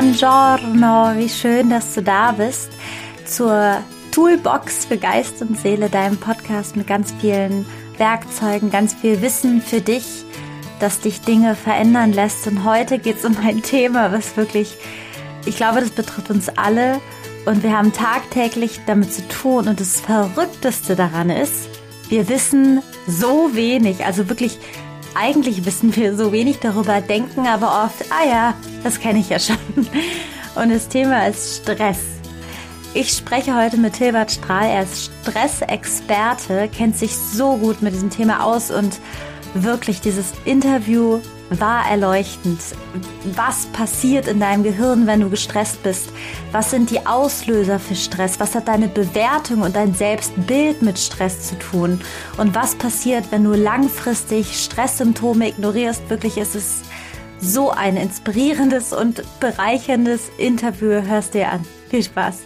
Buongiorno, wie schön, dass du da bist zur Toolbox für Geist und Seele, deinem Podcast mit ganz vielen Werkzeugen, ganz viel Wissen für dich, das dich Dinge verändern lässt. Und heute geht es um ein Thema, was wirklich, ich glaube, das betrifft uns alle und wir haben tagtäglich damit zu tun. Und das Verrückteste daran ist, wir wissen so wenig, also wirklich eigentlich wissen wir so wenig darüber, denken aber oft, ah ja, das kenne ich ja schon. Und das Thema ist Stress. Ich spreche heute mit Hilbert Strahl. Er ist Stressexperte, kennt sich so gut mit diesem Thema aus und wirklich dieses Interview war erleuchtend. Was passiert in deinem Gehirn, wenn du gestresst bist? Was sind die Auslöser für Stress? Was hat deine Bewertung und dein Selbstbild mit Stress zu tun? Und was passiert, wenn du langfristig Stresssymptome ignorierst? Wirklich ist es so ein inspirierendes und bereicherndes Interview. Hörst dir an. Viel Spaß.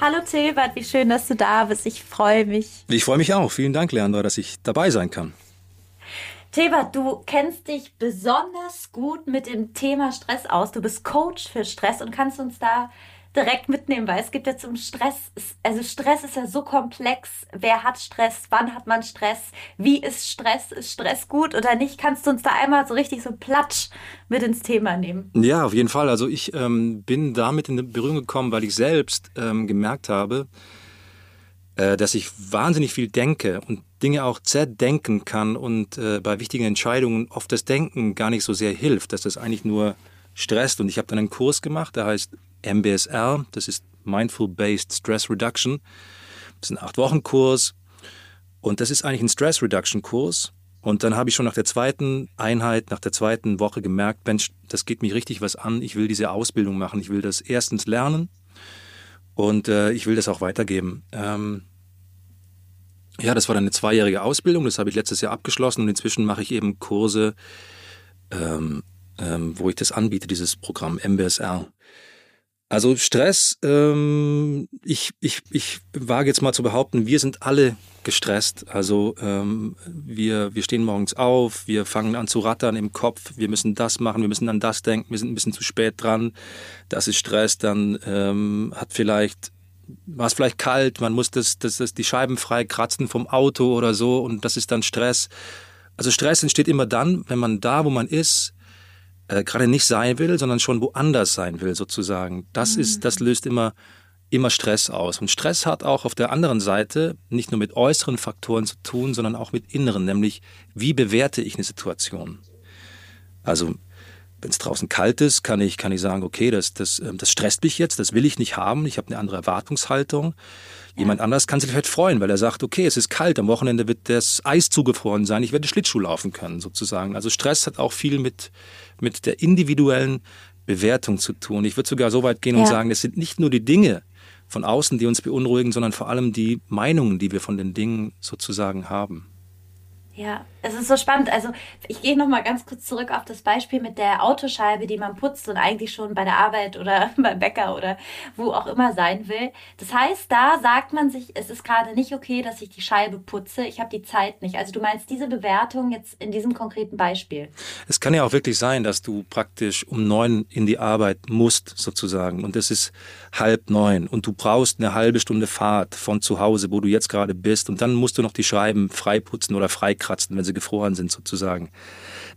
Hallo Tilbert, wie schön, dass du da bist. Ich freue mich. Ich freue mich auch. Vielen Dank, Leandra, dass ich dabei sein kann. Thebert, du kennst dich besonders gut mit dem Thema Stress aus. Du bist Coach für Stress und kannst uns da direkt mitnehmen, weil es gibt ja zum Stress, also Stress ist ja so komplex. Wer hat Stress? Wann hat man Stress? Wie ist Stress? Ist Stress gut oder nicht? Kannst du uns da einmal so richtig so platsch mit ins Thema nehmen? Ja, auf jeden Fall. Also ich ähm, bin damit in Berührung gekommen, weil ich selbst ähm, gemerkt habe, dass ich wahnsinnig viel denke und Dinge auch zerdenken kann und äh, bei wichtigen Entscheidungen oft das Denken gar nicht so sehr hilft, dass das eigentlich nur stresst. Und ich habe dann einen Kurs gemacht, der heißt MBSR, das ist Mindful Based Stress Reduction. Das ist ein Acht-Wochen-Kurs und das ist eigentlich ein Stress Reduction-Kurs. Und dann habe ich schon nach der zweiten Einheit, nach der zweiten Woche gemerkt, Mensch, das geht mich richtig was an. Ich will diese Ausbildung machen. Ich will das erstens lernen und äh, ich will das auch weitergeben. Ähm, ja, das war dann eine zweijährige Ausbildung, das habe ich letztes Jahr abgeschlossen und inzwischen mache ich eben Kurse, ähm, ähm, wo ich das anbiete, dieses Programm MBSR. Also Stress, ähm, ich, ich, ich wage jetzt mal zu behaupten, wir sind alle gestresst. Also ähm, wir, wir stehen morgens auf, wir fangen an zu rattern im Kopf, wir müssen das machen, wir müssen an das denken, wir sind ein bisschen zu spät dran. Das ist Stress, dann ähm, hat vielleicht war es vielleicht kalt, man muss das, das, das, die Scheiben frei kratzen vom Auto oder so und das ist dann Stress. Also Stress entsteht immer dann, wenn man da, wo man ist, äh, gerade nicht sein will, sondern schon woanders sein will, sozusagen. Das mhm. ist, das löst immer, immer Stress aus. Und Stress hat auch auf der anderen Seite nicht nur mit äußeren Faktoren zu tun, sondern auch mit inneren, nämlich wie bewerte ich eine Situation. Also wenn es draußen kalt ist, kann ich, kann ich sagen, okay, das, das, ähm, das stresst mich jetzt, das will ich nicht haben, ich habe eine andere Erwartungshaltung. Jemand anders kann sich vielleicht freuen, weil er sagt, okay, es ist kalt, am Wochenende wird das Eis zugefroren sein, ich werde Schlittschuh laufen können, sozusagen. Also Stress hat auch viel mit, mit der individuellen Bewertung zu tun. Ich würde sogar so weit gehen ja. und sagen, es sind nicht nur die Dinge von außen, die uns beunruhigen, sondern vor allem die Meinungen, die wir von den Dingen sozusagen haben. Ja, es ist so spannend. Also ich gehe noch mal ganz kurz zurück auf das Beispiel mit der Autoscheibe, die man putzt und eigentlich schon bei der Arbeit oder beim Bäcker oder wo auch immer sein will. Das heißt, da sagt man sich, es ist gerade nicht okay, dass ich die Scheibe putze. Ich habe die Zeit nicht. Also du meinst diese Bewertung jetzt in diesem konkreten Beispiel? Es kann ja auch wirklich sein, dass du praktisch um neun in die Arbeit musst sozusagen und es ist halb neun und du brauchst eine halbe Stunde Fahrt von zu Hause, wo du jetzt gerade bist und dann musst du noch die Scheiben freiputzen oder freikratzen, wenn sie gefroren sind sozusagen.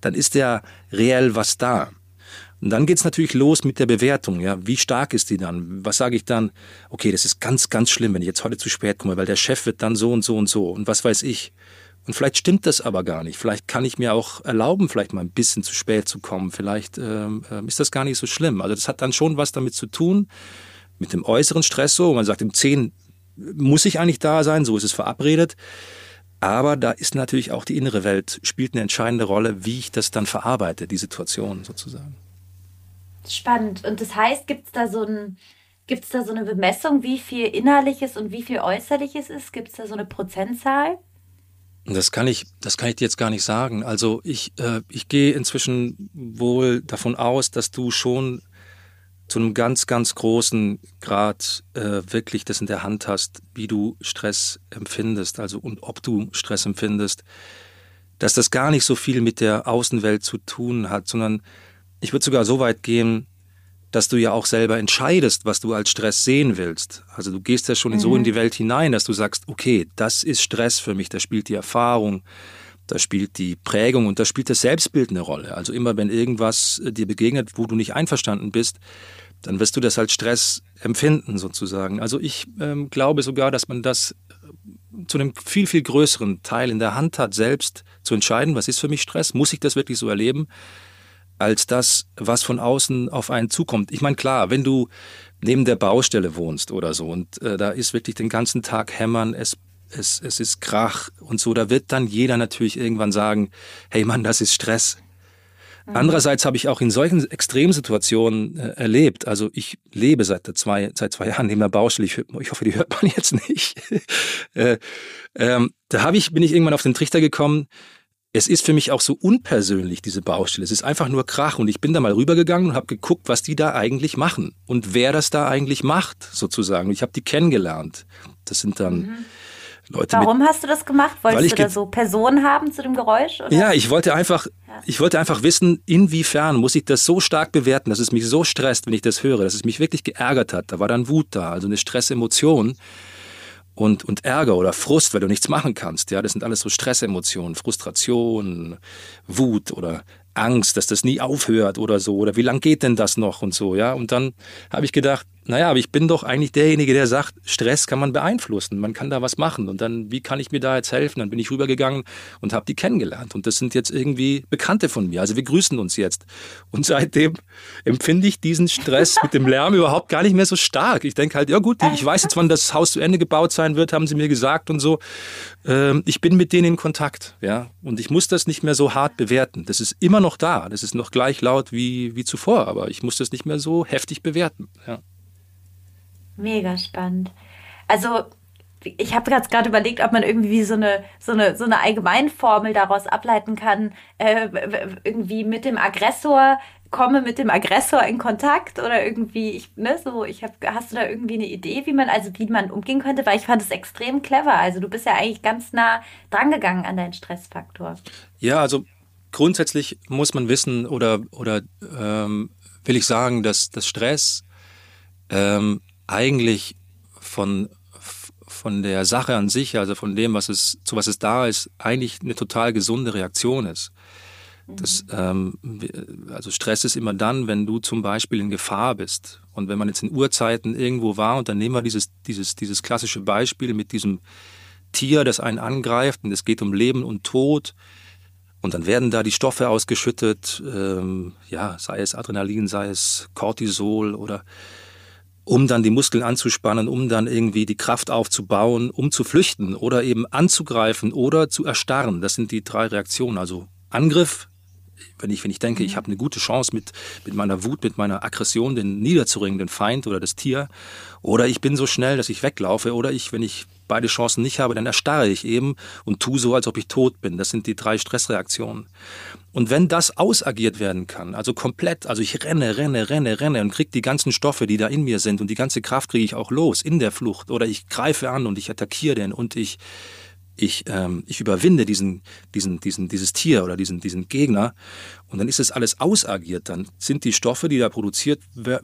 Dann ist ja reell was da. Und dann geht's natürlich los mit der Bewertung. Ja, wie stark ist die dann? Was sage ich dann? Okay, das ist ganz, ganz schlimm, wenn ich jetzt heute zu spät komme, weil der Chef wird dann so und so und so und was weiß ich. Und vielleicht stimmt das aber gar nicht. Vielleicht kann ich mir auch erlauben, vielleicht mal ein bisschen zu spät zu kommen. Vielleicht ähm, äh, ist das gar nicht so schlimm. Also das hat dann schon was damit zu tun, mit dem äußeren Stress so. Man sagt, um 10 muss ich eigentlich da sein, so ist es verabredet. Aber da ist natürlich auch die innere Welt, spielt eine entscheidende Rolle, wie ich das dann verarbeite, die Situation sozusagen. Spannend. Und das heißt, gibt es da so ein, Gibt es da so eine Bemessung, wie viel Innerliches und wie viel Äußerliches ist? Gibt es da so eine Prozentzahl? Das kann ich, das kann ich dir jetzt gar nicht sagen. Also ich, äh, ich gehe inzwischen wohl davon aus, dass du schon zu einem ganz, ganz großen Grad äh, wirklich das in der Hand hast, wie du Stress empfindest, also und ob du Stress empfindest, dass das gar nicht so viel mit der Außenwelt zu tun hat, sondern ich würde sogar so weit gehen, dass du ja auch selber entscheidest, was du als Stress sehen willst. Also du gehst ja schon mhm. so in die Welt hinein, dass du sagst, okay, das ist Stress für mich, da spielt die Erfahrung, da spielt die Prägung und da spielt das Selbstbild eine Rolle. Also immer wenn irgendwas äh, dir begegnet, wo du nicht einverstanden bist, dann wirst du das als Stress empfinden sozusagen. Also ich ähm, glaube sogar, dass man das äh, zu einem viel, viel größeren Teil in der Hand hat, selbst zu entscheiden, was ist für mich Stress, muss ich das wirklich so erleben als das, was von außen auf einen zukommt. Ich meine, klar, wenn du neben der Baustelle wohnst oder so und äh, da ist wirklich den ganzen Tag Hämmern, es, es, es ist Krach und so, da wird dann jeder natürlich irgendwann sagen, hey Mann, das ist Stress. Mhm. Andererseits habe ich auch in solchen Extremsituationen äh, erlebt. Also ich lebe seit zwei, seit zwei Jahren neben der Baustelle. Ich, ich hoffe, die hört man jetzt nicht. äh, ähm, da habe ich, bin ich irgendwann auf den Trichter gekommen, es ist für mich auch so unpersönlich, diese Baustelle. Es ist einfach nur Krach. Und ich bin da mal rübergegangen und habe geguckt, was die da eigentlich machen und wer das da eigentlich macht, sozusagen. Ich habe die kennengelernt. Das sind dann mhm. Leute. Warum mit, hast du das gemacht? Wolltest du da so Personen haben zu dem Geräusch? Oder? Ja, ich wollte einfach, ja. ich wollte einfach wissen, inwiefern muss ich das so stark bewerten, dass es mich so stresst, wenn ich das höre, dass es mich wirklich geärgert hat. Da war dann Wut da, also eine Stressemotion und, und Ärger oder Frust, weil du nichts machen kannst. Ja, das sind alles so Stressemotionen, Frustration, Wut oder Angst, dass das nie aufhört oder so. Oder wie lang geht denn das noch und so. Ja, und dann habe ich gedacht, naja, aber ich bin doch eigentlich derjenige, der sagt, Stress kann man beeinflussen, man kann da was machen. Und dann, wie kann ich mir da jetzt helfen? Dann bin ich rübergegangen und habe die kennengelernt. Und das sind jetzt irgendwie Bekannte von mir. Also wir grüßen uns jetzt. Und seitdem empfinde ich diesen Stress mit dem Lärm überhaupt gar nicht mehr so stark. Ich denke halt, ja gut, ich weiß jetzt, wann das Haus zu Ende gebaut sein wird, haben sie mir gesagt und so. Ähm, ich bin mit denen in Kontakt, ja. Und ich muss das nicht mehr so hart bewerten. Das ist immer noch da. Das ist noch gleich laut wie, wie zuvor, aber ich muss das nicht mehr so heftig bewerten, ja. Mega spannend. Also ich habe gerade überlegt, ob man irgendwie so eine, so eine, so eine Allgemeinformel daraus ableiten kann, äh, irgendwie mit dem Aggressor komme mit dem Aggressor in Kontakt oder irgendwie, ich, ne, so, ich habe, hast du da irgendwie eine Idee, wie man, also wie man umgehen könnte? Weil ich fand es extrem clever. Also du bist ja eigentlich ganz nah drangegangen an deinen Stressfaktor. Ja, also grundsätzlich muss man wissen oder, oder ähm, will ich sagen, dass das Stress ähm, eigentlich von, von der Sache an sich, also von dem, was es, zu was es da ist, eigentlich eine total gesunde Reaktion ist. Das, ähm, also Stress ist immer dann, wenn du zum Beispiel in Gefahr bist. Und wenn man jetzt in Urzeiten irgendwo war, und dann nehmen wir dieses, dieses, dieses klassische Beispiel mit diesem Tier, das einen angreift, und es geht um Leben und Tod. Und dann werden da die Stoffe ausgeschüttet, ähm, ja, sei es Adrenalin, sei es Cortisol oder um dann die Muskeln anzuspannen, um dann irgendwie die Kraft aufzubauen, um zu flüchten oder eben anzugreifen oder zu erstarren. Das sind die drei Reaktionen. Also Angriff, wenn ich, wenn ich denke, ich mhm. habe eine gute Chance mit, mit meiner Wut, mit meiner Aggression, den niederzuringen, den Feind oder das Tier. Oder ich bin so schnell, dass ich weglaufe. Oder ich, wenn ich beide Chancen nicht habe, dann erstarre ich eben und tue so, als ob ich tot bin. Das sind die drei Stressreaktionen. Und wenn das ausagiert werden kann, also komplett, also ich renne, renne, renne, renne und kriege die ganzen Stoffe, die da in mir sind und die ganze Kraft kriege ich auch los in der Flucht oder ich greife an und ich attackiere den und ich ich, ähm, ich überwinde diesen, diesen, diesen, dieses Tier oder diesen, diesen Gegner und dann ist es alles ausagiert. Dann sind die Stoffe, die da produziert äh,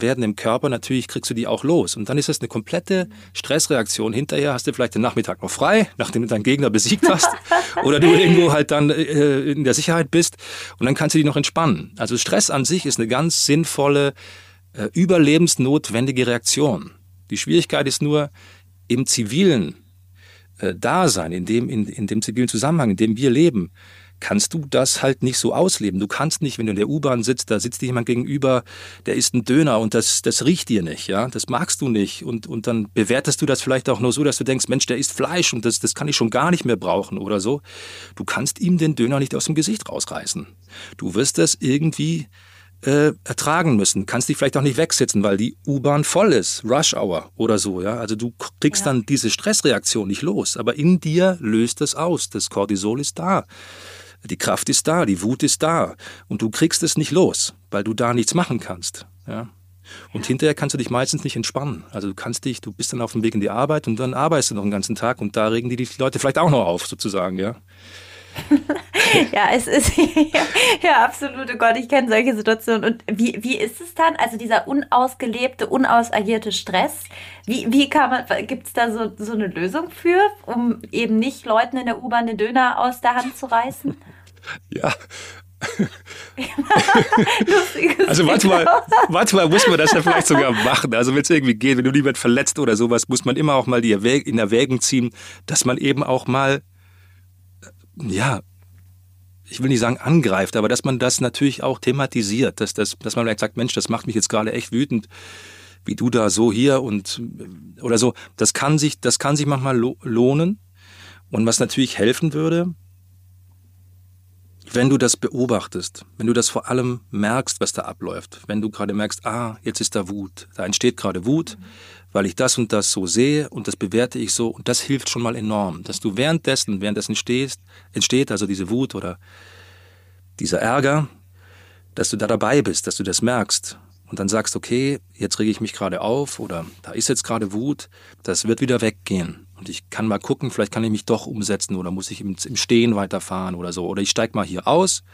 werden im Körper, natürlich kriegst du die auch los. Und dann ist das eine komplette Stressreaktion. Hinterher hast du vielleicht den Nachmittag noch frei, nachdem du deinen Gegner besiegt hast oder du irgendwo halt dann äh, in der Sicherheit bist und dann kannst du dich noch entspannen. Also Stress an sich ist eine ganz sinnvolle, äh, überlebensnotwendige Reaktion. Die Schwierigkeit ist nur, im zivilen äh, Dasein, in dem, in, in dem zivilen Zusammenhang, in dem wir leben, kannst du das halt nicht so ausleben. Du kannst nicht, wenn du in der U-Bahn sitzt, da sitzt dir jemand gegenüber, der isst einen Döner und das, das riecht dir nicht, ja, das magst du nicht und, und dann bewertest du das vielleicht auch nur so, dass du denkst, Mensch, der isst Fleisch und das, das kann ich schon gar nicht mehr brauchen oder so. Du kannst ihm den Döner nicht aus dem Gesicht rausreißen. Du wirst das irgendwie äh, ertragen müssen. Kannst dich vielleicht auch nicht wegsetzen, weil die U-Bahn voll ist, Rush Hour oder so. Ja? Also du kriegst ja. dann diese Stressreaktion nicht los, aber in dir löst es aus. Das Cortisol ist da. Die Kraft ist da, die Wut ist da und du kriegst es nicht los, weil du da nichts machen kannst. Ja? Und hinterher kannst du dich meistens nicht entspannen. Also du kannst dich, du bist dann auf dem Weg in die Arbeit und dann arbeitest du noch den ganzen Tag und da regen die, die Leute vielleicht auch noch auf, sozusagen, ja. ja, es ist ja, ja absolut. Oh Gott, ich kenne solche Situationen. Und wie, wie ist es dann? Also dieser unausgelebte, unausagierte Stress. Wie, wie kann man, gibt es da so, so eine Lösung für, um eben nicht Leuten in der U-Bahn den Döner aus der Hand zu reißen? Ja, also manchmal, manchmal muss man das ja vielleicht sogar machen. Also wenn es irgendwie geht, wenn du jemand verletzt oder sowas, muss man immer auch mal die in Erwägung ziehen, dass man eben auch mal, ja, ich will nicht sagen angreift, aber dass man das natürlich auch thematisiert, dass, das, dass man vielleicht sagt, Mensch, das macht mich jetzt gerade echt wütend, wie du da so hier und oder so. Das kann sich, das kann sich manchmal lohnen. Und was natürlich helfen würde, wenn du das beobachtest, wenn du das vor allem merkst, was da abläuft, wenn du gerade merkst, ah, jetzt ist da Wut, da entsteht gerade Wut, weil ich das und das so sehe und das bewerte ich so und das hilft schon mal enorm, dass du währenddessen, währenddessen stehst, entsteht also diese Wut oder dieser Ärger, dass du da dabei bist, dass du das merkst und dann sagst, okay, jetzt rege ich mich gerade auf oder da ist jetzt gerade Wut, das wird wieder weggehen. Und ich kann mal gucken, vielleicht kann ich mich doch umsetzen oder muss ich im, Stehen weiterfahren oder so. Oder ich steige mal hier aus,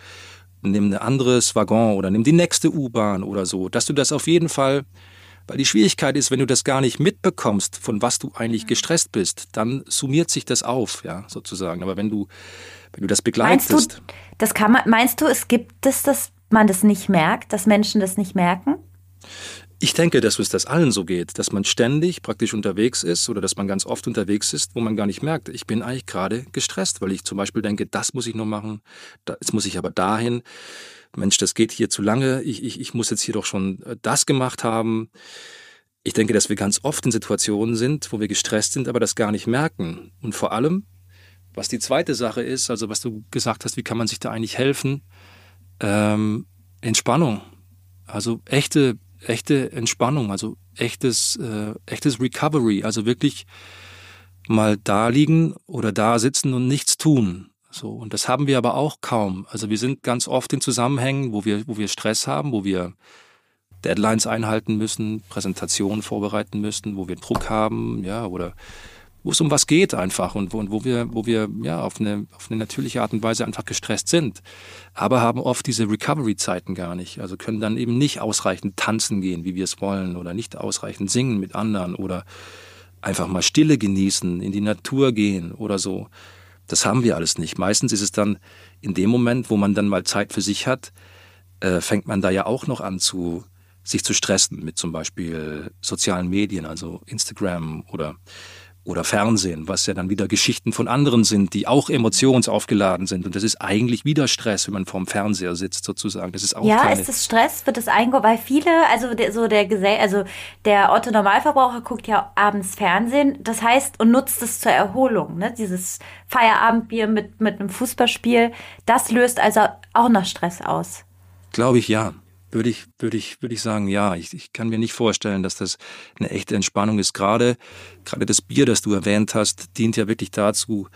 nehme ein anderes Waggon oder nimm die nächste U-Bahn oder so. Dass du das auf jeden Fall, weil die Schwierigkeit ist, wenn du das gar nicht mitbekommst, von was du eigentlich mhm. gestresst bist, dann summiert sich das auf, ja, sozusagen. Aber wenn du, wenn du das begleitest. Meinst du, das kann man, meinst du, es gibt es, dass man das nicht merkt, dass Menschen das nicht merken? Ich denke, dass es das allen so geht, dass man ständig praktisch unterwegs ist oder dass man ganz oft unterwegs ist, wo man gar nicht merkt, ich bin eigentlich gerade gestresst, weil ich zum Beispiel denke, das muss ich noch machen, jetzt muss ich aber dahin. Mensch, das geht hier zu lange, ich, ich, ich muss jetzt hier doch schon äh, das gemacht haben. Ich denke, dass wir ganz oft in Situationen sind, wo wir gestresst sind, aber das gar nicht merken. Und vor allem, was die zweite Sache ist, also was du gesagt hast, wie kann man sich da eigentlich helfen? Ähm, Entspannung. Also echte echte Entspannung, also echtes, äh, echtes Recovery, also wirklich mal da liegen oder da sitzen und nichts tun. So, und das haben wir aber auch kaum. Also wir sind ganz oft in Zusammenhängen, wo wir, wo wir Stress haben, wo wir Deadlines einhalten müssen, Präsentationen vorbereiten müssen, wo wir Druck haben, ja, oder wo es um was geht einfach und wo, und wo wir, wo wir ja auf eine, auf eine natürliche Art und Weise einfach gestresst sind. Aber haben oft diese Recovery-Zeiten gar nicht. Also können dann eben nicht ausreichend tanzen gehen, wie wir es wollen, oder nicht ausreichend singen mit anderen oder einfach mal Stille genießen, in die Natur gehen oder so. Das haben wir alles nicht. Meistens ist es dann in dem Moment, wo man dann mal Zeit für sich hat, äh, fängt man da ja auch noch an zu sich zu stressen mit zum Beispiel sozialen Medien, also Instagram oder oder Fernsehen, was ja dann wieder Geschichten von anderen sind, die auch emotionsaufgeladen sind. Und das ist eigentlich wieder Stress, wenn man vorm Fernseher sitzt, sozusagen. Das ist auch Ja, ist es Stress? Wird es eingebaut? Weil viele, also der, so der Gesell, also der Otto Normalverbraucher guckt ja abends Fernsehen. Das heißt, und nutzt es zur Erholung, ne? Dieses Feierabendbier mit, mit einem Fußballspiel. Das löst also auch noch Stress aus. Glaube ich, ja würde ich, würde ich, würde ich sagen, ja. Ich, ich kann mir nicht vorstellen, dass das eine echte Entspannung ist. Gerade, gerade das Bier, das du erwähnt hast, dient ja wirklich dazu,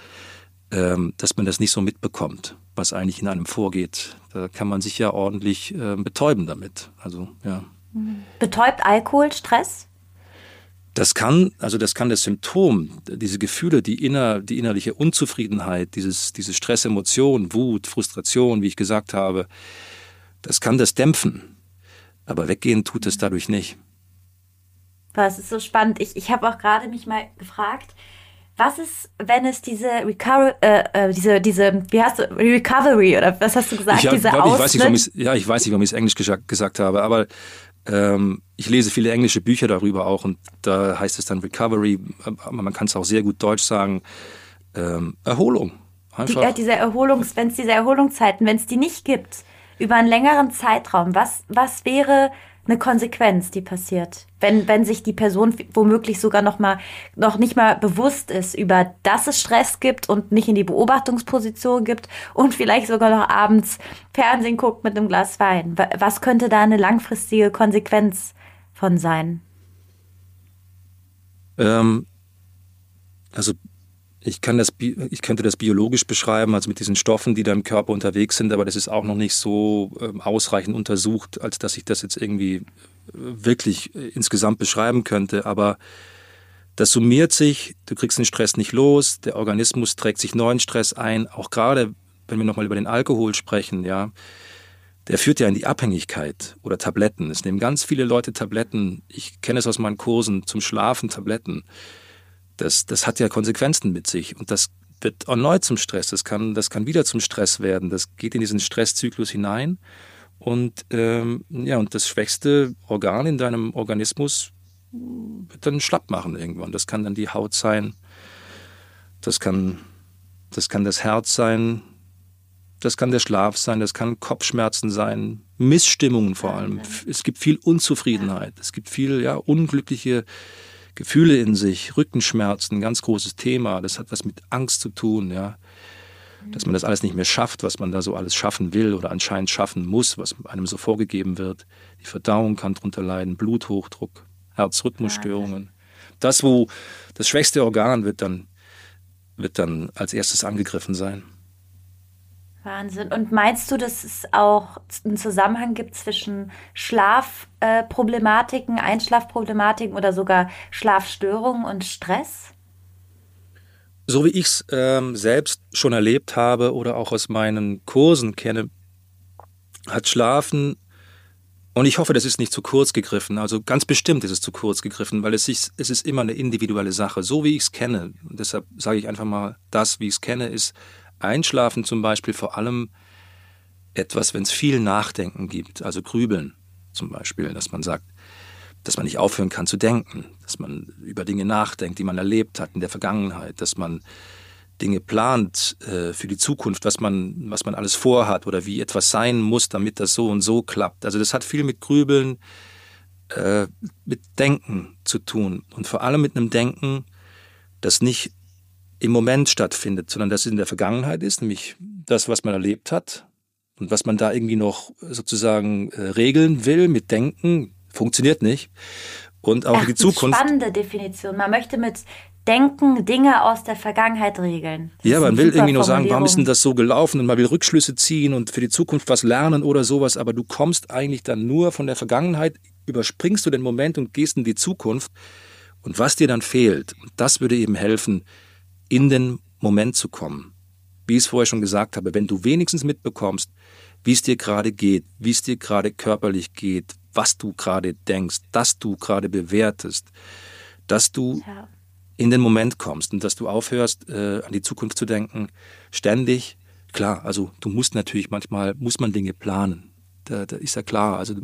ähm, dass man das nicht so mitbekommt, was eigentlich in einem vorgeht. Da kann man sich ja ordentlich äh, betäuben damit. Also, ja. Betäubt Alkohol Stress? Das kann, also das kann das Symptom, diese Gefühle, die, inner, die innerliche Unzufriedenheit, dieses, diese Stressemotion, Wut, Frustration, wie ich gesagt habe, das kann das dämpfen, aber weggehen tut es dadurch nicht. Das ist so spannend. Ich, ich habe auch gerade mich mal gefragt, was ist, wenn es diese Recovery, äh, äh, diese, diese, wie hast du, Recovery oder was hast du gesagt? Ich, diese ich, weiß nicht, warum ja, ich weiß nicht, warum ich es Englisch gesagt, gesagt habe, aber ähm, ich lese viele englische Bücher darüber auch und da heißt es dann Recovery, aber man kann es auch sehr gut deutsch sagen, ähm, Erholung. Einfach. Die, äh, diese Erholungs, wenn es diese Erholungszeiten, wenn es die nicht gibt, über einen längeren Zeitraum, was, was wäre eine Konsequenz, die passiert, wenn, wenn sich die Person womöglich sogar noch mal noch nicht mal bewusst ist über, dass es Stress gibt und nicht in die Beobachtungsposition gibt und vielleicht sogar noch abends Fernsehen guckt mit einem Glas Wein. Was könnte da eine langfristige Konsequenz von sein? Ähm, also ich, kann das, ich könnte das biologisch beschreiben, also mit diesen Stoffen, die da im Körper unterwegs sind, aber das ist auch noch nicht so ähm, ausreichend untersucht, als dass ich das jetzt irgendwie äh, wirklich äh, insgesamt beschreiben könnte. Aber das summiert sich, du kriegst den Stress nicht los, der Organismus trägt sich neuen Stress ein, auch gerade wenn wir nochmal über den Alkohol sprechen, ja, der führt ja in die Abhängigkeit oder Tabletten. Es nehmen ganz viele Leute Tabletten. Ich kenne es aus meinen Kursen zum Schlafen, Tabletten. Das, das hat ja Konsequenzen mit sich und das wird erneut zum Stress. Das kann, das kann wieder zum Stress werden. Das geht in diesen Stresszyklus hinein und ähm, ja und das schwächste Organ in deinem Organismus wird dann schlapp machen irgendwann. Das kann dann die Haut sein. Das kann das kann das Herz sein, das kann der Schlaf sein, das kann Kopfschmerzen sein, Missstimmungen vor allem. Es gibt viel Unzufriedenheit, es gibt viel ja, unglückliche Gefühle in sich, Rückenschmerzen, ganz großes Thema. Das hat was mit Angst zu tun, ja. Dass man das alles nicht mehr schafft, was man da so alles schaffen will oder anscheinend schaffen muss, was einem so vorgegeben wird. Die Verdauung kann darunter leiden, Bluthochdruck, Herzrhythmusstörungen. Das, wo das schwächste Organ wird dann, wird dann als erstes angegriffen sein. Wahnsinn. Und meinst du, dass es auch einen Zusammenhang gibt zwischen Schlafproblematiken, äh, Einschlafproblematiken oder sogar Schlafstörungen und Stress? So wie ich es ähm, selbst schon erlebt habe oder auch aus meinen Kursen kenne, hat Schlafen, und ich hoffe, das ist nicht zu kurz gegriffen, also ganz bestimmt ist es zu kurz gegriffen, weil es ist, es ist immer eine individuelle Sache, so wie ich es kenne. Deshalb sage ich einfach mal, das, wie ich es kenne, ist Einschlafen zum Beispiel vor allem etwas, wenn es viel Nachdenken gibt, also Grübeln zum Beispiel, dass man sagt, dass man nicht aufhören kann zu denken, dass man über Dinge nachdenkt, die man erlebt hat in der Vergangenheit, dass man Dinge plant äh, für die Zukunft, was man, was man alles vorhat oder wie etwas sein muss, damit das so und so klappt. Also das hat viel mit Grübeln, äh, mit Denken zu tun und vor allem mit einem Denken, das nicht im Moment stattfindet, sondern dass es in der Vergangenheit ist, nämlich das, was man erlebt hat und was man da irgendwie noch sozusagen äh, regeln will mit Denken, funktioniert nicht. Und auch Ach, die Zukunft. Spannende Definition. Man möchte mit Denken Dinge aus der Vergangenheit regeln. Das ja, man will irgendwie nur sagen, warum ist denn das so gelaufen und man will Rückschlüsse ziehen und für die Zukunft was lernen oder sowas, aber du kommst eigentlich dann nur von der Vergangenheit, überspringst du den Moment und gehst in die Zukunft und was dir dann fehlt, das würde eben helfen, in den Moment zu kommen. Wie ich es vorher schon gesagt habe, wenn du wenigstens mitbekommst, wie es dir gerade geht, wie es dir gerade körperlich geht, was du gerade denkst, dass du gerade bewertest, dass du ja. in den Moment kommst und dass du aufhörst, äh, an die Zukunft zu denken, ständig. Klar, also du musst natürlich manchmal, muss man Dinge planen. Da, da ist ja klar, also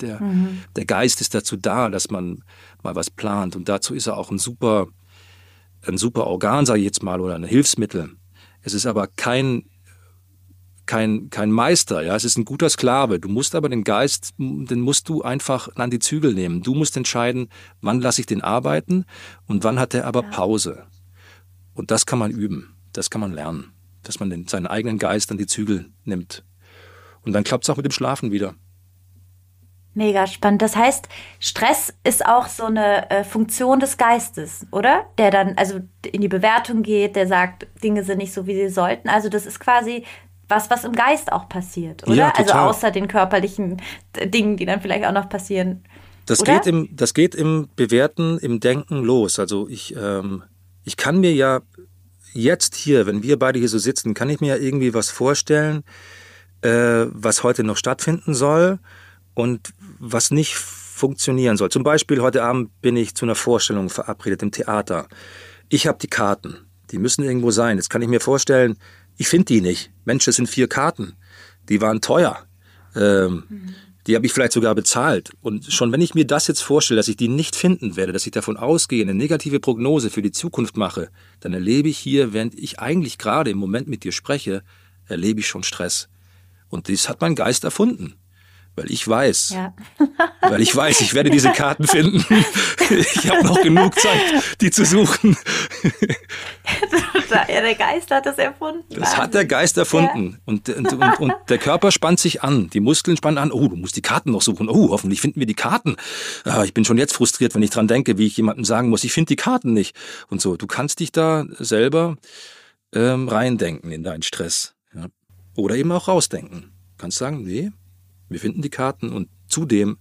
der, mhm. der Geist ist dazu da, dass man mal was plant und dazu ist er auch ein super ein super Organ, sage ich jetzt mal, oder ein Hilfsmittel. Es ist aber kein, kein, kein Meister, ja, es ist ein guter Sklave. Du musst aber den Geist, den musst du einfach an die Zügel nehmen. Du musst entscheiden, wann lasse ich den arbeiten und wann hat er aber. Pause. Und das kann man üben, das kann man lernen, dass man den, seinen eigenen Geist an die Zügel nimmt. Und dann klappt es auch mit dem Schlafen wieder. Mega spannend. Das heißt, Stress ist auch so eine äh, Funktion des Geistes, oder? Der dann also in die Bewertung geht, der sagt, Dinge sind nicht so, wie sie sollten. Also das ist quasi was, was im Geist auch passiert, oder? Ja, also außer den körperlichen Dingen, die dann vielleicht auch noch passieren. Das geht im, das geht im Bewerten, im Denken los. Also ich, ähm, ich kann mir ja jetzt hier, wenn wir beide hier so sitzen, kann ich mir ja irgendwie was vorstellen, äh, was heute noch stattfinden soll und was nicht funktionieren soll. Zum Beispiel heute Abend bin ich zu einer Vorstellung verabredet im Theater. Ich habe die Karten. Die müssen irgendwo sein. Jetzt kann ich mir vorstellen, ich finde die nicht. Mensch, das sind vier Karten. Die waren teuer. Ähm, mhm. Die habe ich vielleicht sogar bezahlt. Und schon wenn ich mir das jetzt vorstelle, dass ich die nicht finden werde, dass ich davon ausgehe, eine negative Prognose für die Zukunft mache, dann erlebe ich hier, während ich eigentlich gerade im Moment mit dir spreche, erlebe ich schon Stress. Und dies hat mein Geist erfunden weil ich weiß, ja. weil ich weiß, ich werde diese Karten finden. ich habe noch genug Zeit, die zu suchen. ja, der Geist hat das erfunden. Das hat der Geist erfunden. Ja. Und, und, und, und, der Körper spannt sich an, die Muskeln spannen an. Oh, du musst die Karten noch suchen. Oh, hoffentlich finden wir die Karten. Ah, ich bin schon jetzt frustriert, wenn ich dran denke, wie ich jemandem sagen muss, ich finde die Karten nicht. Und so, du kannst dich da selber ähm, reindenken in deinen Stress. Ja. Oder eben auch rausdenken. Du kannst sagen, nee, wir finden die Karten und zudem